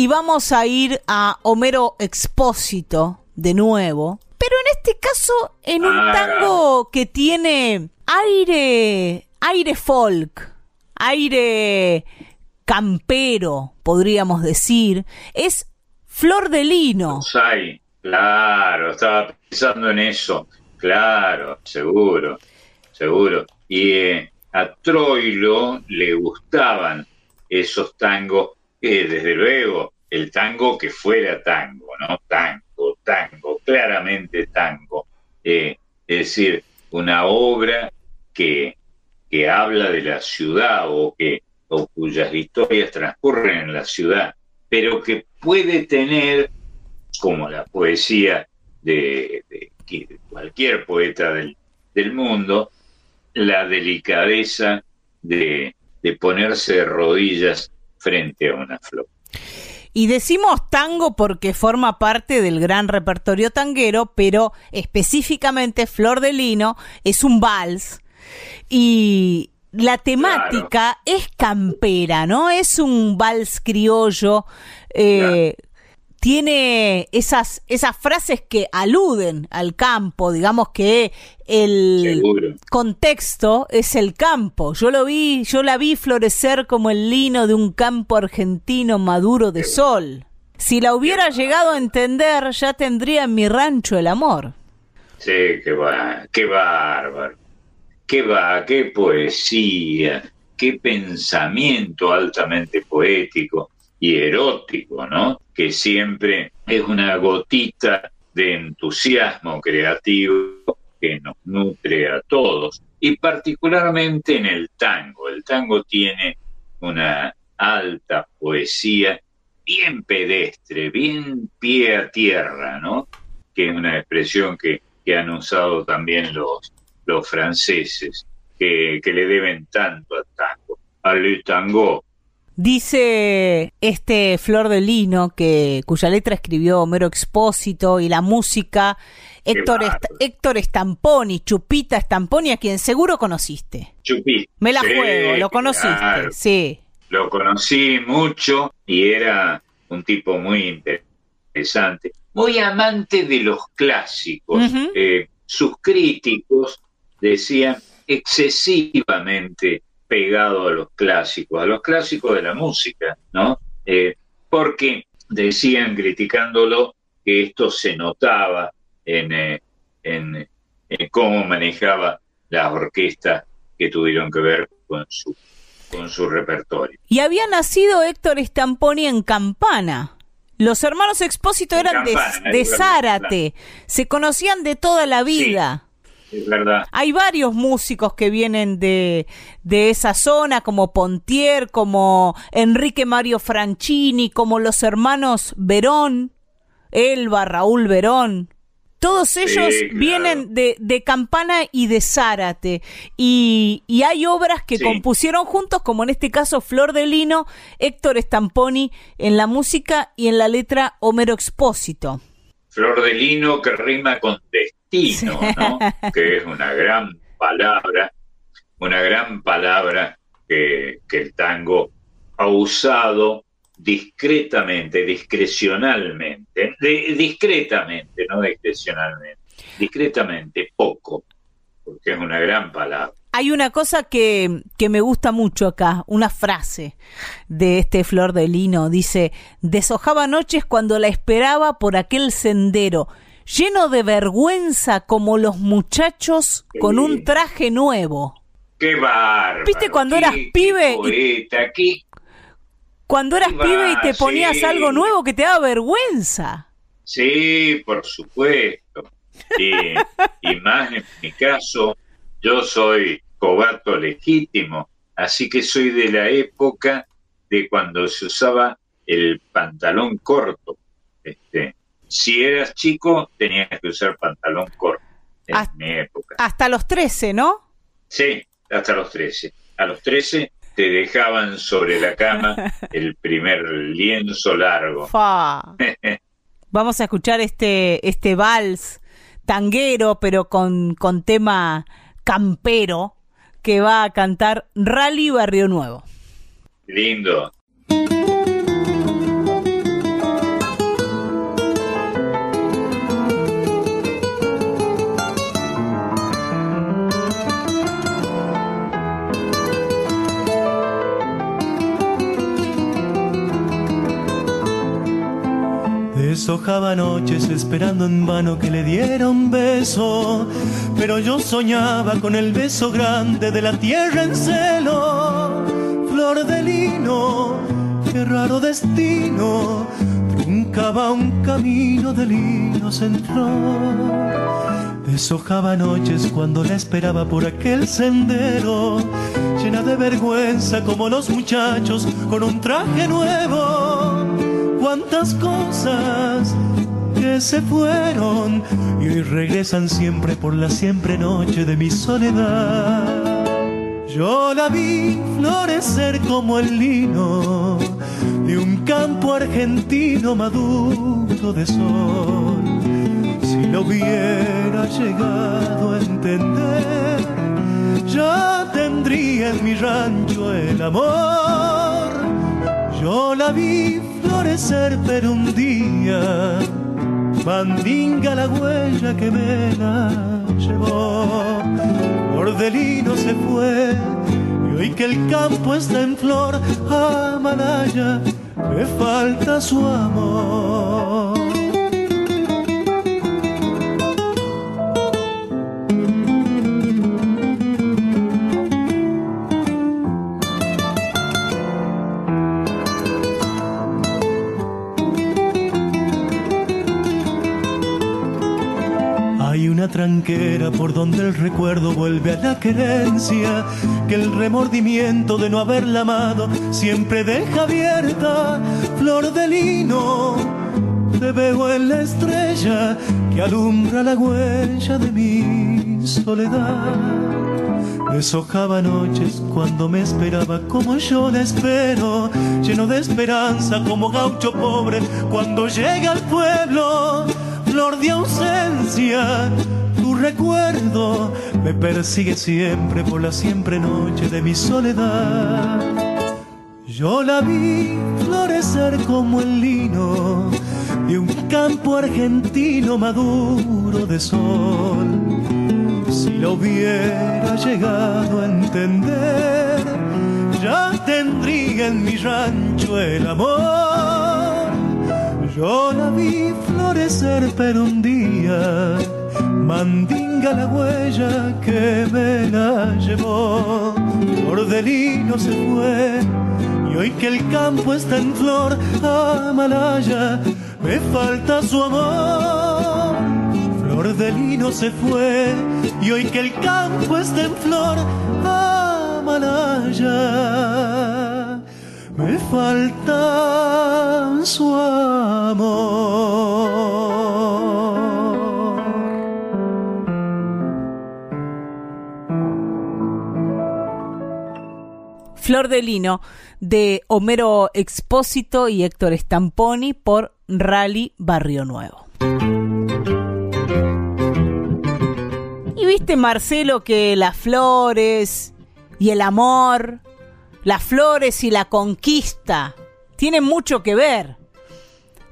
Y vamos a ir a Homero Expósito de nuevo. Pero en este caso, en un Ah. tango que tiene aire, aire folk, aire campero, podríamos decir. Es Flor de Lino. Claro, estaba pensando en eso. Claro, seguro, seguro. Y eh, a Troilo le gustaban esos tangos, eh, desde luego, el tango que fuera tango, ¿no? Tango, tango, claramente tango. Eh, es decir, una obra que, que habla de la ciudad o, que, o cuyas historias transcurren en la ciudad, pero que puede tener, como la poesía de, de- de cualquier poeta del, del mundo, la delicadeza de, de ponerse de rodillas frente a una flor. Y decimos tango porque forma parte del gran repertorio tanguero, pero específicamente Flor de Lino es un vals. Y la temática es campera, ¿no? Es un vals criollo. eh, Tiene esas, esas frases que aluden al campo, digamos que el Seguro. contexto es el campo. Yo lo vi, yo la vi florecer como el lino de un campo argentino maduro de sol. Si la hubiera llegado a entender, ya tendría en mi rancho el amor. Sí, qué va, qué bárbaro. Qué va, qué poesía, qué pensamiento altamente poético y erótico, ¿no? Que siempre es una gotita de entusiasmo creativo que nos nutre a todos y particularmente en el tango. El tango tiene una alta poesía bien pedestre, bien pie a tierra, ¿no? Que es una expresión que, que han usado también los, los franceses, que, que le deben tanto al tango, al tango. Dice este Flor de Lino, que, cuya letra escribió Homero Expósito y la música Héctor, Est- Héctor Stamponi, Chupita Stamponi, a quien seguro conociste. Chupí. Me la Sí, juego, lo conociste, claro. sí. Lo conocí mucho y era un tipo muy interesante, muy amante de los clásicos. Eh, sus críticos decían excesivamente pegado a los clásicos, a los clásicos de la música, ¿no? Eh, porque decían, criticándolo, que esto se notaba en, eh, en, en cómo manejaba las orquestas que tuvieron que ver con su, con su repertorio. Y había nacido Héctor Stamponi en Campana. Los hermanos Expósito eran de, Campana, Zárate, se conocían de toda la vida. Es verdad. Hay varios músicos que vienen de, de esa zona, como Pontier, como Enrique Mario Franchini, como los hermanos Verón, Elba, Raúl Verón. Todos ellos claro. vienen de, de Campana y de Zárate. Y, y hay obras que Sí. compusieron juntos, como en este caso Flor de Lino, Héctor Stamponi en la música y en la letra Homero Expósito. Flor de lino que rima con destino, ¿no? que es una gran palabra, una gran palabra que, que el tango ha usado discretamente, discrecionalmente, de- discretamente, no discrecionalmente, discretamente, poco, porque es una gran palabra. Hay una cosa que, que me gusta mucho acá, una frase de este Flor de Lino. Dice, deshojaba noches cuando la esperaba por aquel sendero, lleno de vergüenza como los muchachos con un traje nuevo. ¡Qué bárbaro! ¿Viste cuando qué- eras pibe y- poeta, qué- Cuando eras Va, pibe y te ponías sí. algo nuevo que te daba vergüenza. Sí, por supuesto. Y, y más en mi caso, yo soy cobato legítimo, así que soy de la época de cuando se usaba el pantalón corto. Este, si eras chico, tenías que usar pantalón corto. En Ah. mi época. Hasta los 13, ¿no? Sí, hasta los 13. A los 13 te dejaban sobre la cama el primer lienzo largo. Fa. Vamos a escuchar este, este vals tanguero, pero con, con tema campero, que va a cantar Rally Barrio Nuevo. Lindo. Deshojaba noches esperando en vano que le diera un beso, pero yo soñaba con el beso grande de la tierra en celo. Flor de lino, qué raro destino, truncaba un camino de lino central. Deshojaba noches cuando la esperaba por aquel sendero, llena de vergüenza como los muchachos con un traje nuevo. Cuántas cosas que se fueron y hoy regresan siempre por la siempre noche de mi soledad. Yo la vi florecer como el lino de un campo argentino maduro de sol. Si lo hubiera llegado a entender, ya tendría en mi rancho el amor. Yo la vi florecer, pero un día mandinga la huella que me la llevó. Ordelino se fue y hoy que el campo está en flor, a Malaya me falta su amor. Tranquera por donde el recuerdo vuelve a la querencia, que el remordimiento de no haberla amado siempre deja abierta. Flor de lino, te veo en la estrella que alumbra la huella de mi soledad. Deshojaba noches cuando me esperaba como yo la espero, lleno de esperanza como gaucho pobre cuando llega al pueblo flor de ausencia. Recuerdo me persigue siempre por la siempre noche de mi soledad. Yo la vi florecer como el lino de un campo argentino maduro de sol. Si lo hubiera llegado a entender, ya tendría en mi rancho el amor. Yo la vi florecer, pero un día mandinga la huella que me la llevó. Ordelino se fue y hoy que el campo está en flor, Amalaya, me falta su amor. Flor de lino se fue y hoy que el campo está en flor, Amalaya, me falta su amor. Flor de Lino de Homero Expósito y Héctor Stamponi por Rally Barrio Nuevo. Y viste, Marcelo, que las flores y el amor, las flores y la conquista tienen mucho que ver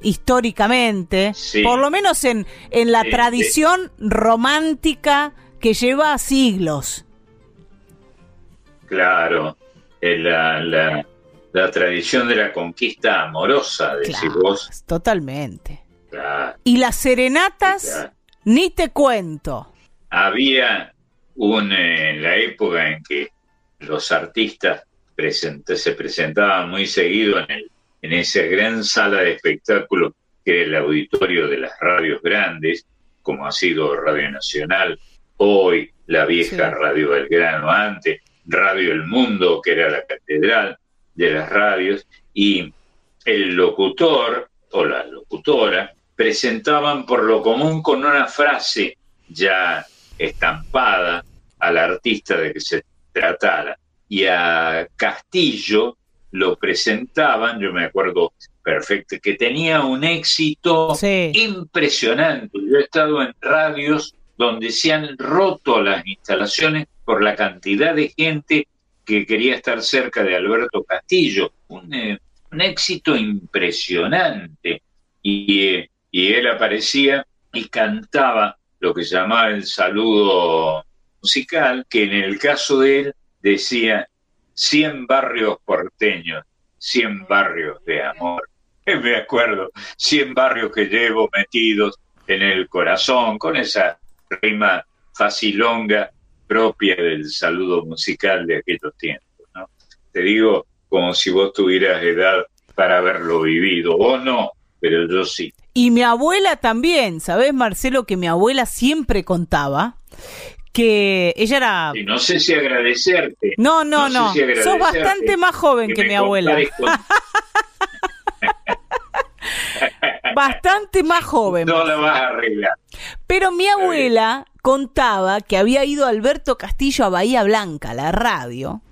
históricamente, Sí. por lo menos en, en la tradición romántica que lleva siglos. Claro, eh, la, la, la tradición de la conquista amorosa, decís Claro, vos. totalmente. Claro. Y las serenatas, Claro. ni te cuento. Había un, eh, en la época en que los artistas present- se presentaban muy seguido en, el, en esa gran sala de espectáculo que era el auditorio de las radios grandes, como ha sido Radio Nacional, hoy la vieja Sí. Radio Belgrano antes, Radio El Mundo, que era la catedral de las radios, y el locutor o la locutora presentaban por lo común con una frase ya estampada al artista de que se tratara. Y a Castillo lo presentaban, yo me acuerdo perfecto, que tenía un éxito Sí. impresionante. Yo he estado en radios donde se han roto las instalaciones por la cantidad de gente que quería estar cerca de Alberto Castillo. Un, eh, éxito impresionante. Y, eh, y él aparecía y cantaba lo que llamaba el saludo musical, que en el caso de él decía 100 barrios porteños, 100 barrios de amor. Me acuerdo, 100 barrios que llevo metidos en el corazón, con esa rima facilonga propia del saludo musical de aquellos tiempos. ¿no? Te digo como si vos tuvieras edad para haberlo vivido, o no, pero yo sí. Y mi abuela también, ¿sabes, Marcelo? Que mi abuela siempre contaba que ella era... No sé si agradecerte. No, no, no. si Sos bastante más joven que mi abuela. con Bastante más joven. No la vas a arreglar. Pero mi abuela contaba que había ido Alberto Castillo a Bahía Blanca, la radio,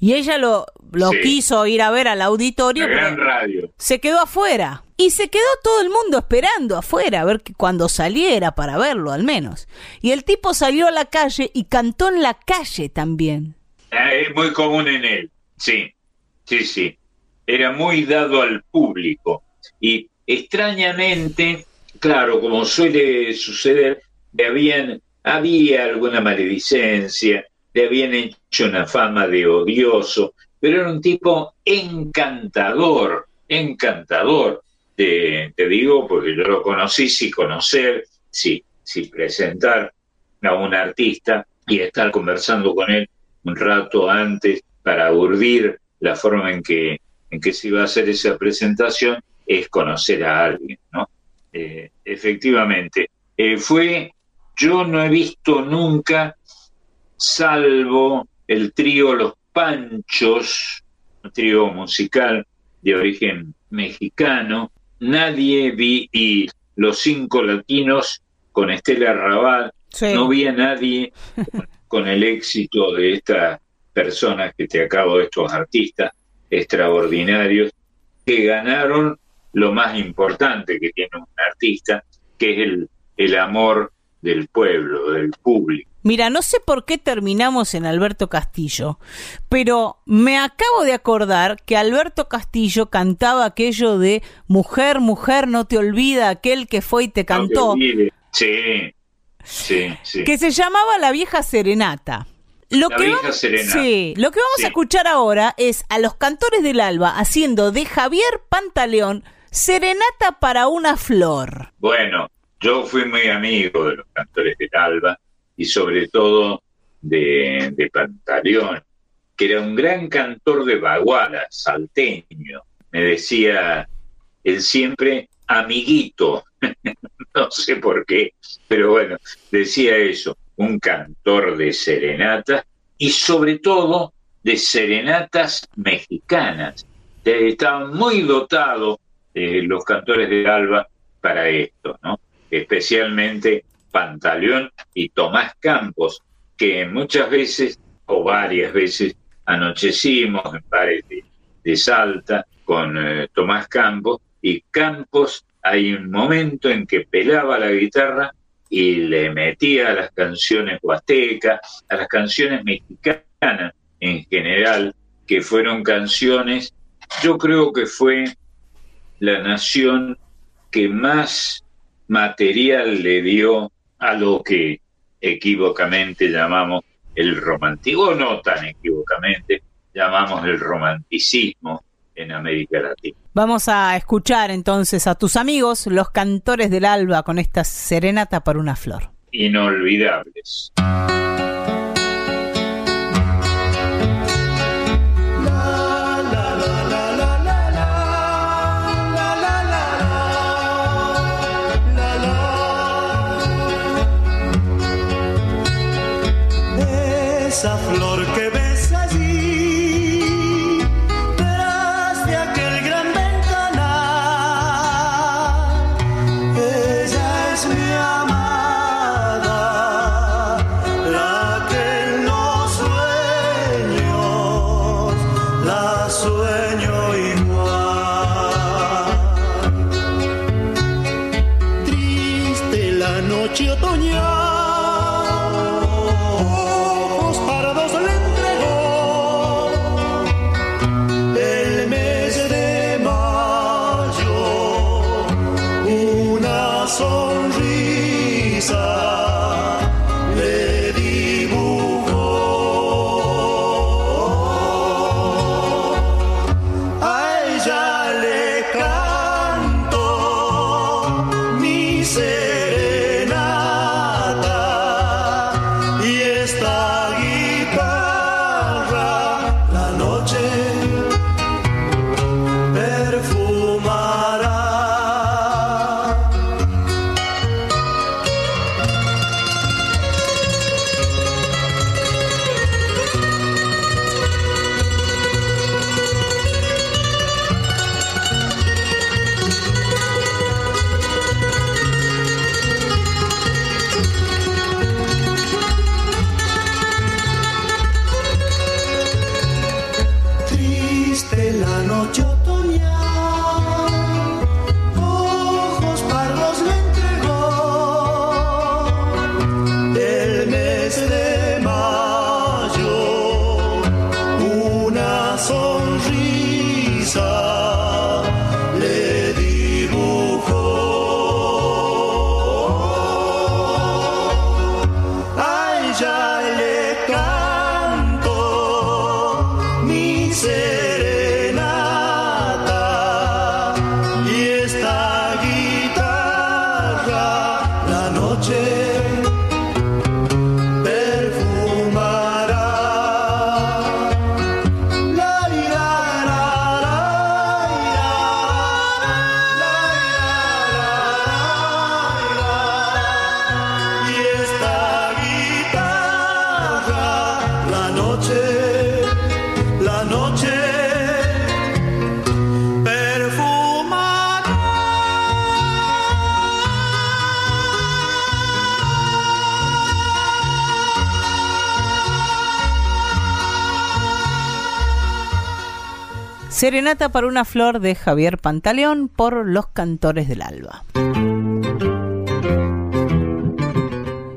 Y ella lo, lo Sí. quiso ir a ver al auditorio, La gran pero radio. se quedó afuera. Y se quedó todo el mundo esperando afuera, a ver que cuando saliera para verlo al menos. Y el tipo salió a la calle y cantó en la calle también. Ah, Es muy común en él, sí, sí, sí. Era muy dado al público. Y extrañamente, claro, como suele suceder, le habían, había alguna maledicencia, le habían hecho una fama de odioso, pero era un tipo encantador, encantador. Te, digo, porque yo lo conocí, sí conocer, sí, sí presentar a un artista y estar conversando con él un rato antes para urdir la forma en que, en que se iba a hacer esa presentación, es conocer a alguien, ¿no? Eh, efectivamente, eh, fue, yo no he visto nunca, salvo el trío Los Panchos, un trío musical de origen mexicano, nadie vi, y los cinco latinos con Estela Raval, Sí. no vi a nadie con, con el éxito de estas personas que te acabo, de estos artistas extraordinarios, que ganaron lo más importante que tiene un artista, que es el, el amor del pueblo, del público. Mira, no sé por qué terminamos en Alberto Castillo, pero me acabo de acordar que Alberto Castillo cantaba aquello de Mujer, mujer, no te olvida aquel que fue y te No te cantó. Sí, sí, sí. que se llamaba La Vieja Serenata. Lo La que Vieja vamos, Serenata. Sí, lo que vamos Sí. a escuchar ahora es a los cantores del alba haciendo de Javier Pantaleón Serenata para una flor. Bueno, yo fui muy amigo de los cantores del Alba y sobre todo de, de Pantaleón, que era un gran cantor de baguala, salteño. Me decía él siempre amiguito, no sé por qué, pero bueno, decía eso, un cantor de serenatas y sobre todo de serenatas mexicanas. Eh, Estaban muy dotados eh, los cantores de Alba para esto, ¿no? Especialmente Pantaleón y Tomás Campos, que muchas veces o varias veces anochecimos en bares de, Salta con eh, Tomás Campos y Campos hay un momento en que pelaba la guitarra y le metía a las canciones huastecas, a las canciones mexicanas en general, que fueron canciones, yo creo que fue la nación que más material le dio a lo que equivocamente llamamos el romanticismo, o no tan equivocamente, llamamos el romanticismo en América Latina. Vamos a escuchar entonces a tus amigos, los cantores del alba, con esta Serenata para una flor. Inolvidables. Esa Serenata para una flor de Javier Pantaleón por Los Cantores del Alba.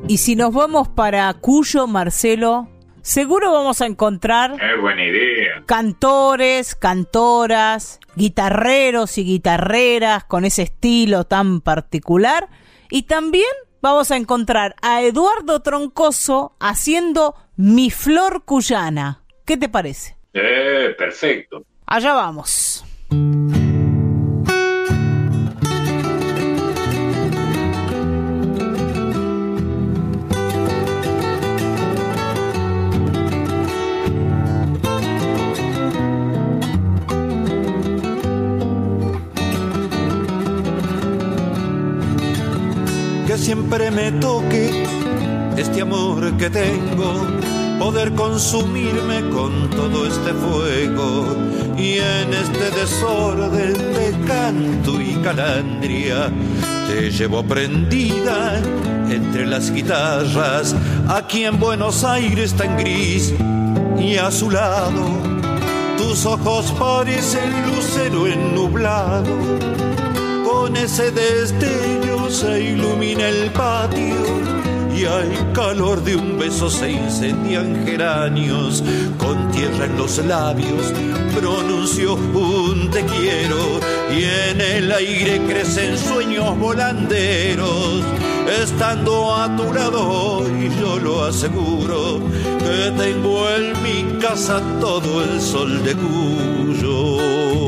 Y si nos vamos para Cuyo, Marcelo, seguro vamos a encontrar Es buena idea. cantores, cantoras, guitarreros y guitarreras con ese estilo tan particular. Y también vamos a encontrar a Eduardo Troncoso haciendo Mi Flor Cuyana. ¿Qué te parece? Eh, perfecto. Allá vamos. que siempre me toque este amor que tengo, poder consumirme con todo este fuego. Y en este desorden de canto y calandria te llevo prendida entre las guitarras. Aquí en Buenos Aires tan gris y a su lado tus ojos parecen lucero ennublado con ese destello se ilumina el patio y hay calor de un beso se incendian geranios. Con tierra en los labios pronuncio un te quiero y en el aire crecen sueños volanderos. Estando a tu lado y yo lo aseguro que tengo en mi casa todo el sol de Cuyo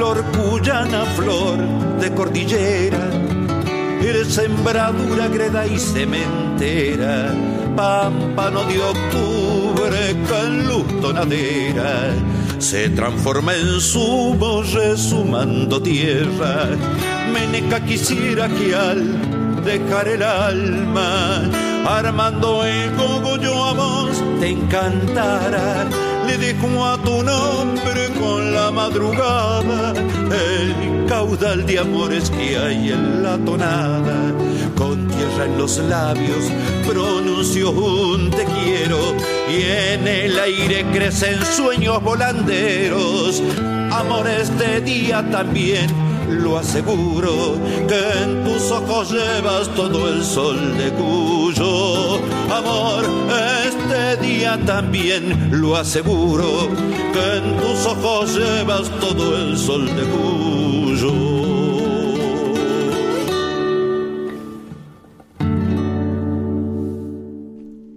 flor cuyana, flor de cordillera. Eres sembradura, greda y cementera. Pámpano de octubre en luz se transforma en zumo resumando tierra. Meneca quisiera que al dejar el alma, armando el cogollo a vos te encantara le dejo a tu nombre con la madrugada el caudal de amores que hay en la tonada. Con tierra en los labios pronuncio un te quiero y en el aire crecen sueños volanderos. Amor este día también lo aseguro que en tus ojos llevas todo el sol de Cuyo. Amor, este día también lo aseguro que en tus ojos llevas todo el sol de Cuyo.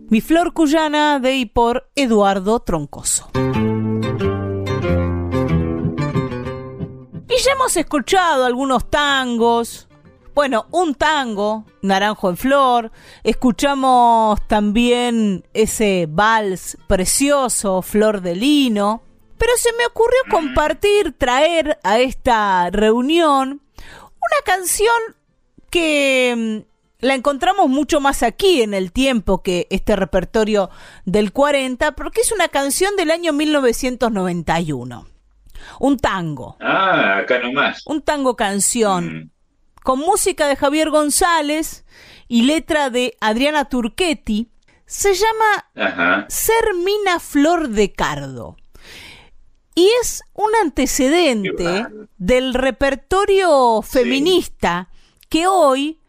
Mi flor cuyana de y por Eduardo Troncoso. Y ya hemos escuchado algunos tangos. Bueno, un tango, Naranjo en Flor. Escuchamos también ese vals precioso, Flor de Lino. Pero se me ocurrió compartir, traer a esta reunión una canción que mm, la encontramos mucho más aquí en el tiempo que este repertorio del 40, porque es una canción del año 1991. Un tango. Ah, acá nomás. Un tango canción. Con música de Javier González y letra de Adriana Turchetti. Se llama Ajá. Ser Mina Flor de Cardo. Y es un antecedente del repertorio feminista que hoy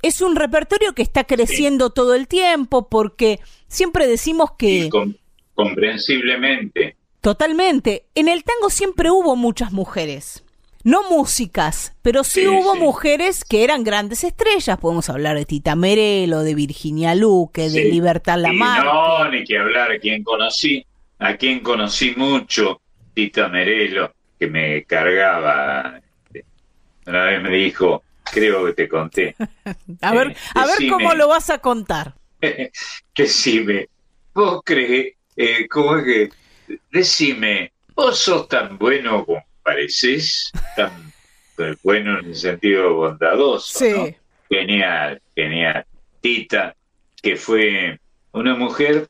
es un repertorio que está creciendo todo el tiempo porque siempre decimos que... Com- comprensiblemente. Totalmente. En el tango siempre hubo muchas mujeres. No músicas, pero sí, Sí, hubo sí. mujeres que eran grandes estrellas. Podemos hablar de Tita Merelo, de Virginia Luque, de. Libertad Lamarque. no, ni que hablar, a quien conocí, a quien conocí mucho, Tita Merelo, que me cargaba. este, Una vez me dijo, creo que te conté, A ver, Eh, a ver decime. cómo lo vas a contar. decime, vos crees, eh, ¿cómo es que? Decime, vos sos tan bueno como pareces, tan bueno en el sentido bondadoso, Sí. ¿no? Genial, genial. Tita, que fue una mujer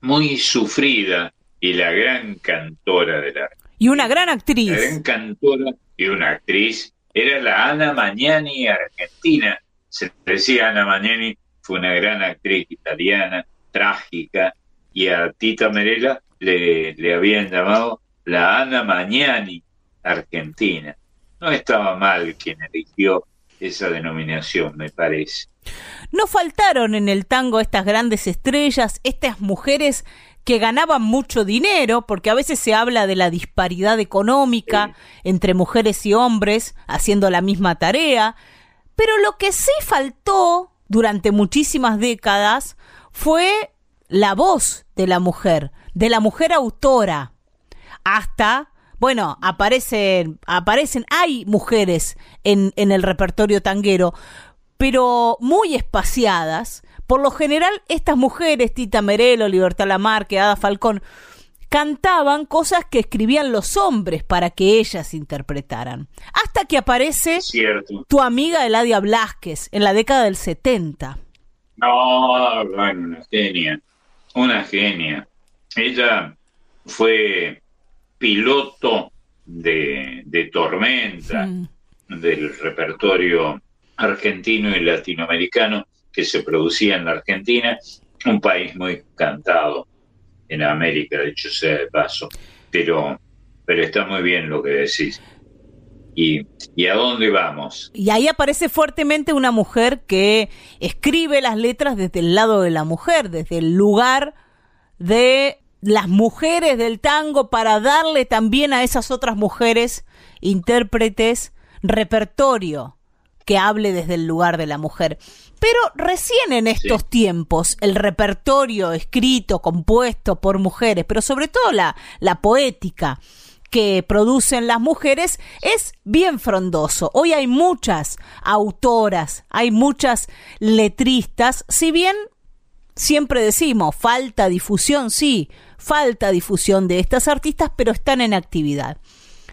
muy sufrida y la gran cantora de la, Y una gran la actriz. gran cantora y una actriz, era la Ana Magnani argentina. Se decía Ana Magnani, fue una gran actriz italiana, trágica, y a Tita Merela le, le habían llamado la Ana Magnani argentina. No estaba mal quien eligió esa denominación, me parece. No faltaron en el tango estas grandes estrellas, estas mujeres que ganaban mucho dinero, porque a veces se habla de la disparidad económica entre mujeres y hombres haciendo la misma tarea, pero lo que sí faltó durante muchísimas décadas fue la voz de la mujer, de la mujer autora, hasta, bueno, aparecen, aparecen, hay mujeres en, en el repertorio tanguero, pero muy espaciadas. Por lo general, estas mujeres, Tita Merelo, Libertad Lamarque, Ada Falcón, cantaban cosas que escribían los hombres para que ellas interpretaran. Hasta que aparece Cierto. tu amiga Eladia Blasquez en la década del 70. No, bueno, una genia, una genia. Ella fue piloto de, de Tormenta, del repertorio argentino y latinoamericano que se producía en la Argentina, un país muy cantado en América, de hecho sea de paso, pero, pero está muy bien lo que decís. ¿Y, ¿Y a dónde vamos? Y ahí aparece fuertemente una mujer que escribe las letras desde el lado de la mujer, desde el lugar de las mujeres del tango para darle también a esas otras mujeres intérpretes repertorio que hable desde el lugar de la mujer. Pero recién en estos tiempos el repertorio escrito, compuesto por mujeres, pero sobre todo la, la poética, que producen las mujeres es bien frondoso. Hoy hay muchas autoras, hay muchas letristas, si bien siempre decimos, falta difusión, sí, falta difusión de estas artistas, pero están en actividad.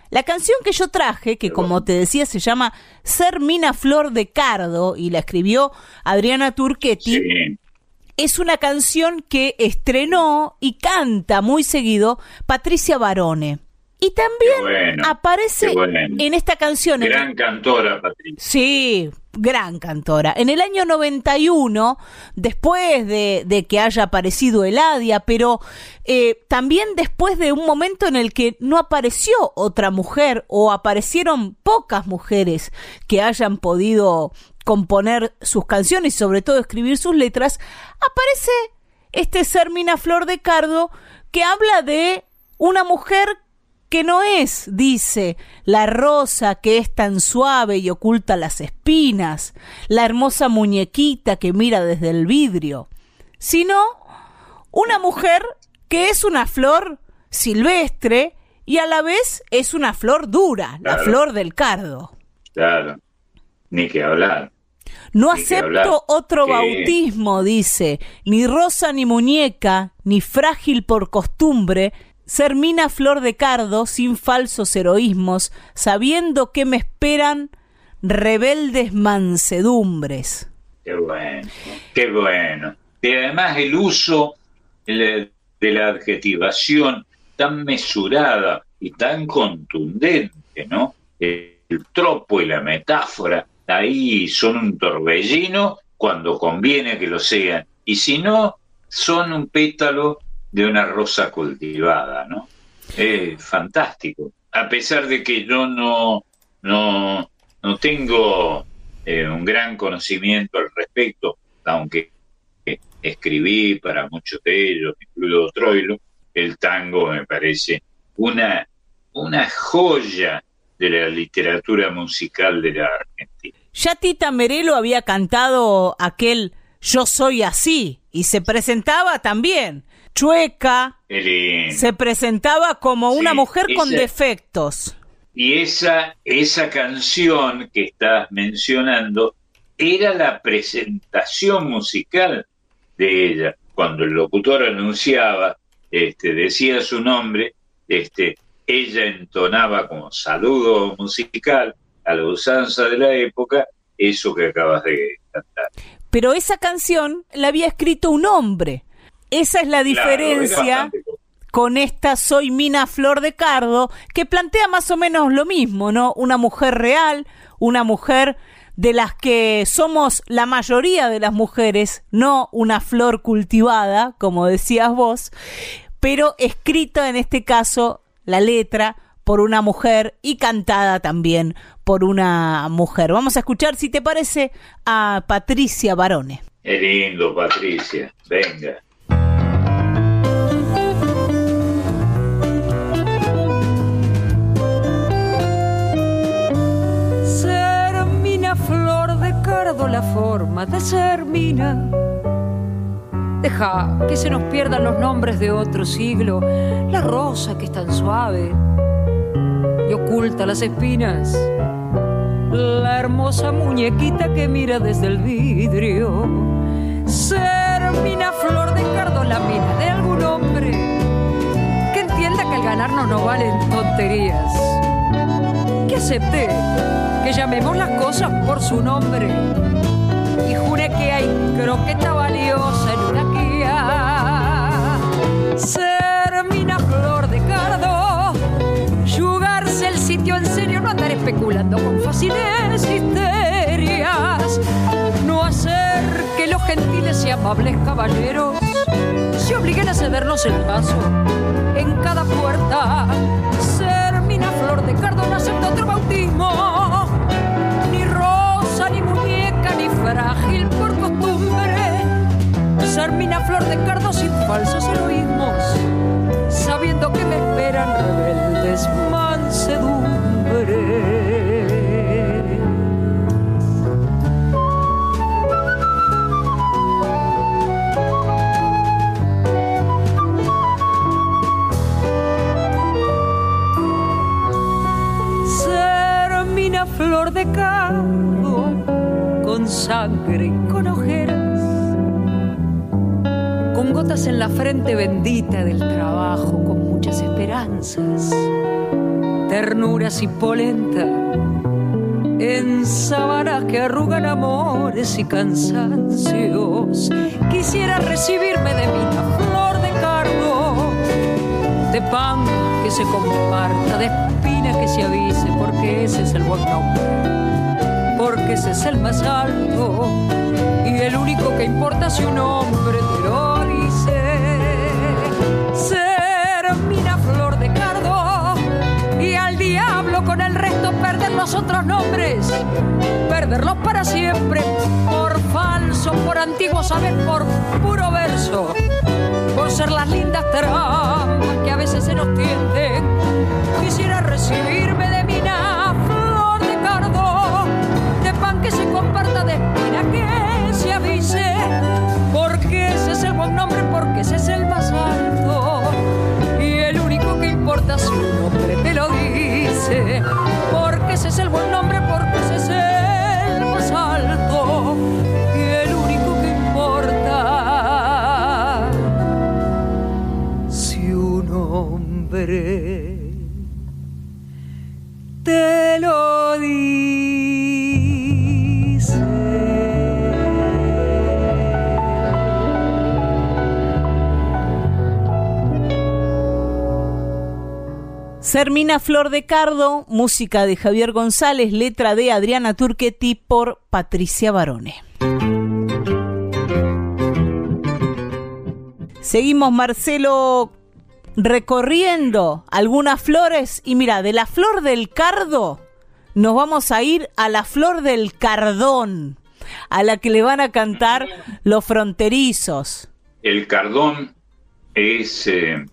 La canción que yo traje, que como te decía se llama Ser Mina Flor de Cardo y la escribió Adriana Turchetti, es una canción que estrenó y canta muy seguido Patricia Barone. Y también bueno, aparece bueno. en esta canción. Gran cantora, Patricia. Sí, gran cantora. En el año 91, después de, de que haya aparecido Eladia, pero eh, también después de un momento en el que no apareció otra mujer o aparecieron pocas mujeres que hayan podido componer sus canciones y sobre todo escribir sus letras, aparece este Sermina Flor de Cardo que habla de una mujer que no es, dice, la rosa que es tan suave y oculta las espinas, la hermosa muñequita que mira desde el vidrio, sino una mujer que es una flor silvestre y a la vez es una flor dura, la flor del cardo. Claro, ni que hablar. No Ni acepto otro bautismo, dice, ni rosa ni muñeca, ni frágil por costumbre, ser mina flor de cardo sin falsos heroísmos, sabiendo que me esperan rebeldes mansedumbres. Qué bueno, qué bueno. Y además el uso de la adjetivación tan mesurada y tan contundente, ¿no? El tropo y la metáfora ahí son un torbellino cuando conviene que lo sean. Y si no, son un pétalo de una rosa cultivada, ¿no? Es fantástico. A pesar de que yo no, no, no tengo eh, un gran conocimiento al respecto, aunque escribí para muchos de ellos, incluido Troilo, el tango me parece una, una joya de la literatura musical de la Argentina. Ya Tita Merelo había cantado aquel Yo soy así y se presentaba también chueca, se presentaba como una mujer con defectos. Y esa, esa canción que estás mencionando era la presentación musical de ella. Cuando el locutor anunciaba, este, decía su nombre, este, ella entonaba como saludo musical a la usanza de la época eso que acabas de cantar. Pero esa canción la había escrito un hombre. Esa es la diferencia con esta Soy Mina Flor de Cardo, que plantea más o menos lo mismo, ¿no? Una mujer real, una mujer de las que somos la mayoría de las mujeres, no una flor cultivada, como decías vos, pero escrita en este caso la letra por una mujer y cantada también por una mujer. Vamos a escuchar, si te parece, a Patricia Barone. Qué lindo, Patricia. Venga. La forma de ser mina. Deja que se nos pierdan los nombres de otro siglo, la rosa que es tan suave y oculta las espinas, la hermosa muñequita que mira desde el vidrio. Ser mina flor de cardo la mina de algún hombre que entienda que al ganarnos no valen tonterías que acepte que llamemos las cosas por su nombre y jure que hay croqueta valiosa en una guía. Ser mina flor de cardo, jugarse el sitio en serio, no andar especulando con fáciles histerias, no hacer que los gentiles y amables caballeros se obliguen a cedernos el paso en cada puerta. Ser mina flor de cardo no acepta otro bautismo, frágil por costumbre. Ser mina flor de cardo sin falsos heroísmos, sabiendo que me esperan rebeldes mansedumbre. flor de cardo, con sangre con ojeras, con gotas en la frente bendita del trabajo, con muchas esperanzas, ternuras y polenta, en sábanas que arrugan amores y cansancios. Quisiera recibirme de mina flor de cardo, de pan que se comparta, de espina que se avise, porque ese es el buen nombre, porque ese es el más alto y el único que importa si un hombre te lo dice. Ser mina flor de cardo y al diablo con el resto perder los otros nombres, perderlos para siempre, por falso, por antiguo saber, por puro verso por ser las lindas trampas que a veces se nos tienden. Quisiera recibirme de mina flor pan que se comparta, de espina que Sermina Flor de Cardo, música de Javier González, letra de Adriana Turquetti por Patricia Barone. Seguimos, Marcelo, recorriendo algunas flores y mira, de la flor del cardo nos vamos a ir a la flor del cardón, a la que le van a cantar los fronterizos. El cardón es, eh,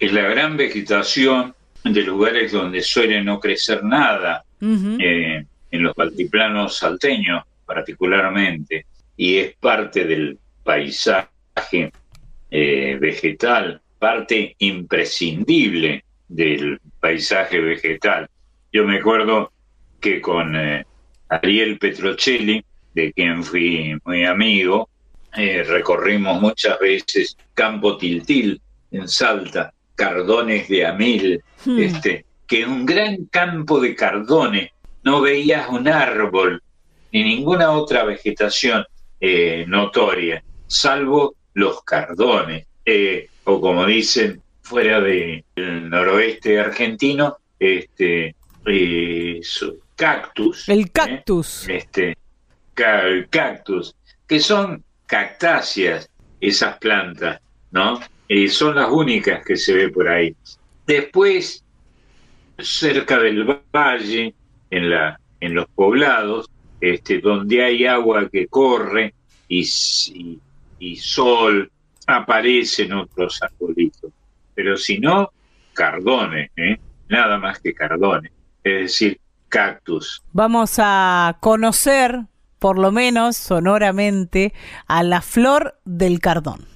es la gran vegetación de lugares donde suele no crecer nada, eh, en los altiplanos salteños particularmente, y es parte del paisaje eh, vegetal, parte imprescindible del paisaje vegetal. Yo me acuerdo que con eh, Ariel Petrocelli, de quien fui muy amigo, recorrimos muchas veces Campo Tiltil en Salta, cardones de Amil, Hmm. este, que en un gran campo de cardones no veías un árbol ni ninguna otra vegetación eh, notoria, salvo los cardones, eh, o como dicen fuera del noroeste argentino, este, eh, su- cactus. El cactus. Este, ca- el cactus, que son cactáceas, esas plantas, ¿no? Eh, son las únicas que se ve por ahí. Después, cerca del valle, en, la, en los poblados, este, donde hay agua que corre y, y, y sol, aparecen otros arbolitos. Pero si no, cardones, ¿eh? nada más que cardones, es decir, cactus. Vamos a conocer, por lo menos sonoramente, a la flor del cardón.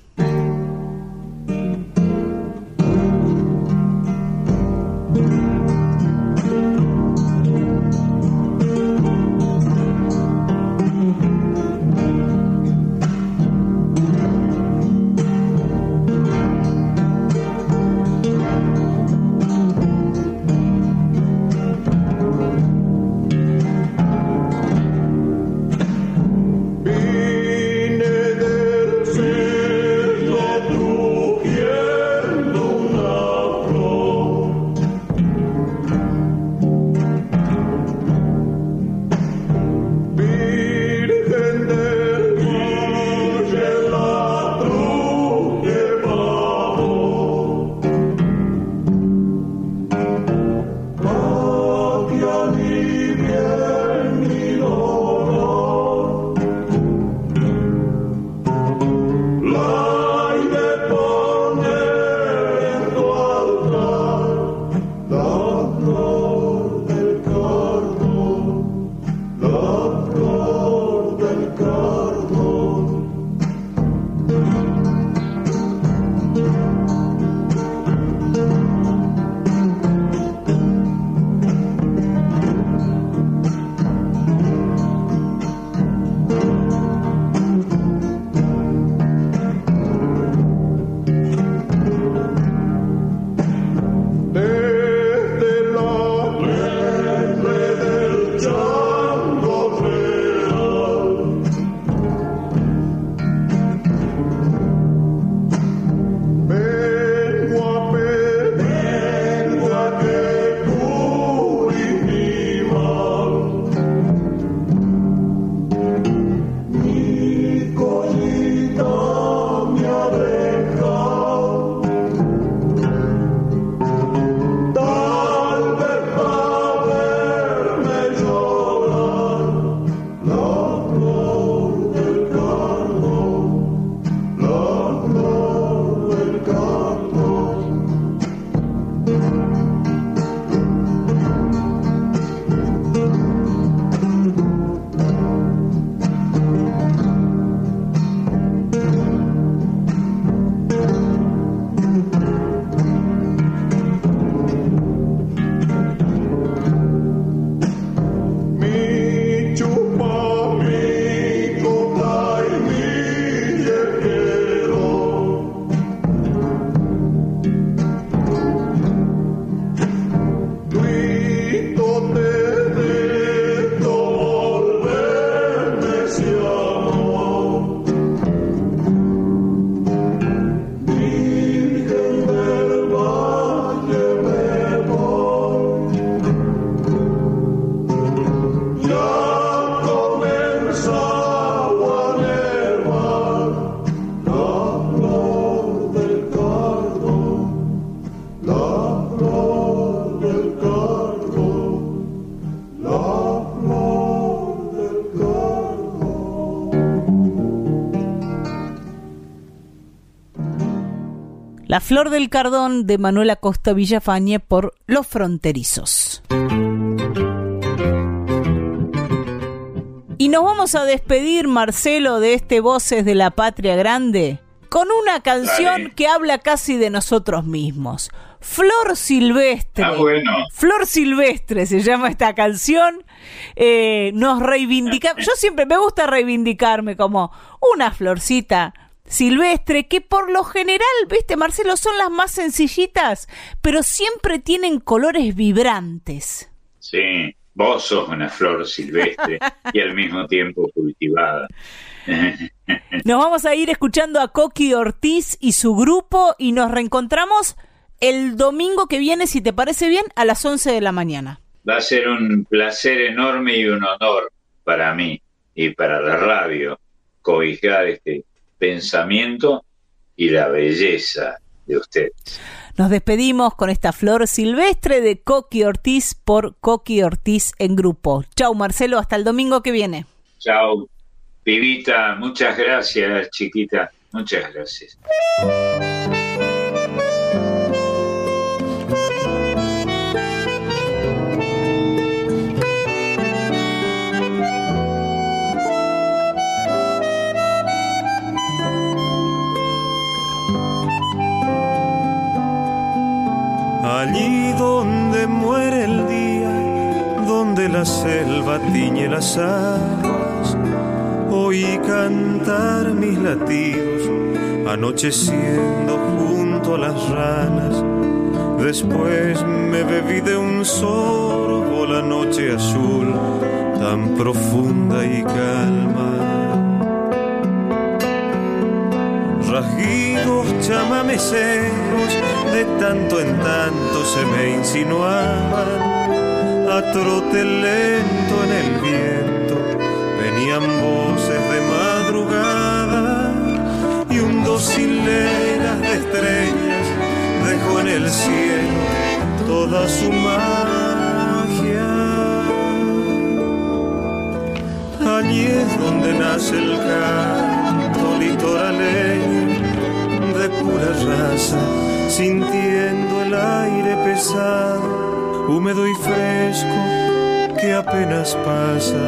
La flor del cardón de Manuel Acosta Villafañe por Los Fronterizos. Y nos vamos a despedir, Marcelo, de este Voces de la Patria Grande con una canción Dale. que habla casi de nosotros mismos. Flor Silvestre. Ah, bueno. Flor Silvestre se llama esta canción. Eh, nos reivindica. Yo siempre me gusta reivindicarme como una florcita silvestre que por lo general, viste, Marcelo, son las más sencillitas, pero siempre tienen colores vibrantes. Sí, vos sos una flor silvestre y al mismo tiempo cultivada. Nos vamos a ir escuchando a Coqui Ortiz y su grupo y nos reencontramos el domingo que viene, si te parece bien, a las 11 de la mañana. Va a ser un placer enorme y un honor para mí y para la radio cobijar este pensamiento y la belleza de ustedes. Nos despedimos con esta flor silvestre de Coqui Ortiz por Coqui Ortiz en grupo. Chau Marcelo, hasta el domingo que viene. Chao, pibita, muchas gracias, chiquita, muchas gracias. Muere el día, donde la selva tiñe las aguas, oí cantar mis latidos, anocheciendo junto a las ranas. Después me bebí de un sorbo la noche azul, tan profunda y calma. Rasguidos chamameceros de tanto en tanto se me insinuaban. A trote lento en el viento venían voces de madrugada y un dos hileras de estrellas dejó en el cielo toda su magia. Allí es donde nace el canto litoraleño pura raza, sintiendo el aire pesado, húmedo y fresco que apenas pasa,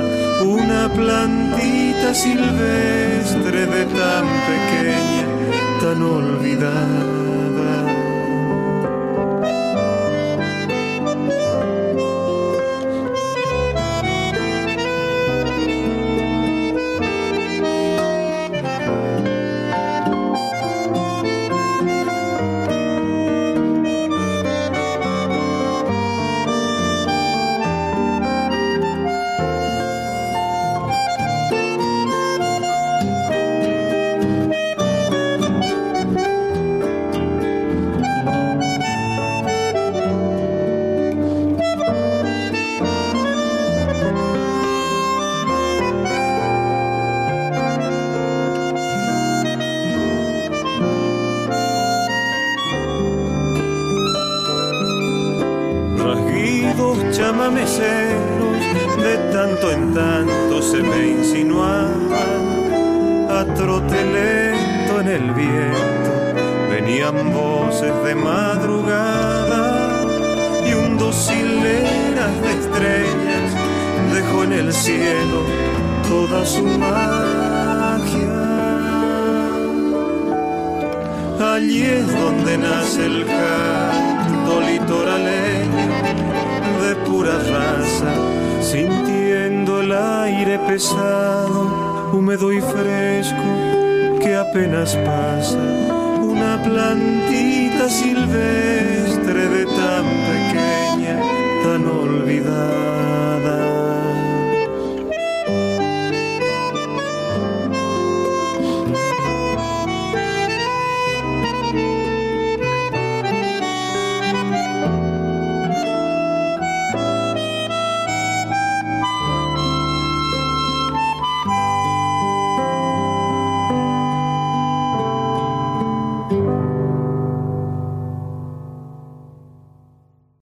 una plantita silvestre de tan pequeña, tan olvidada.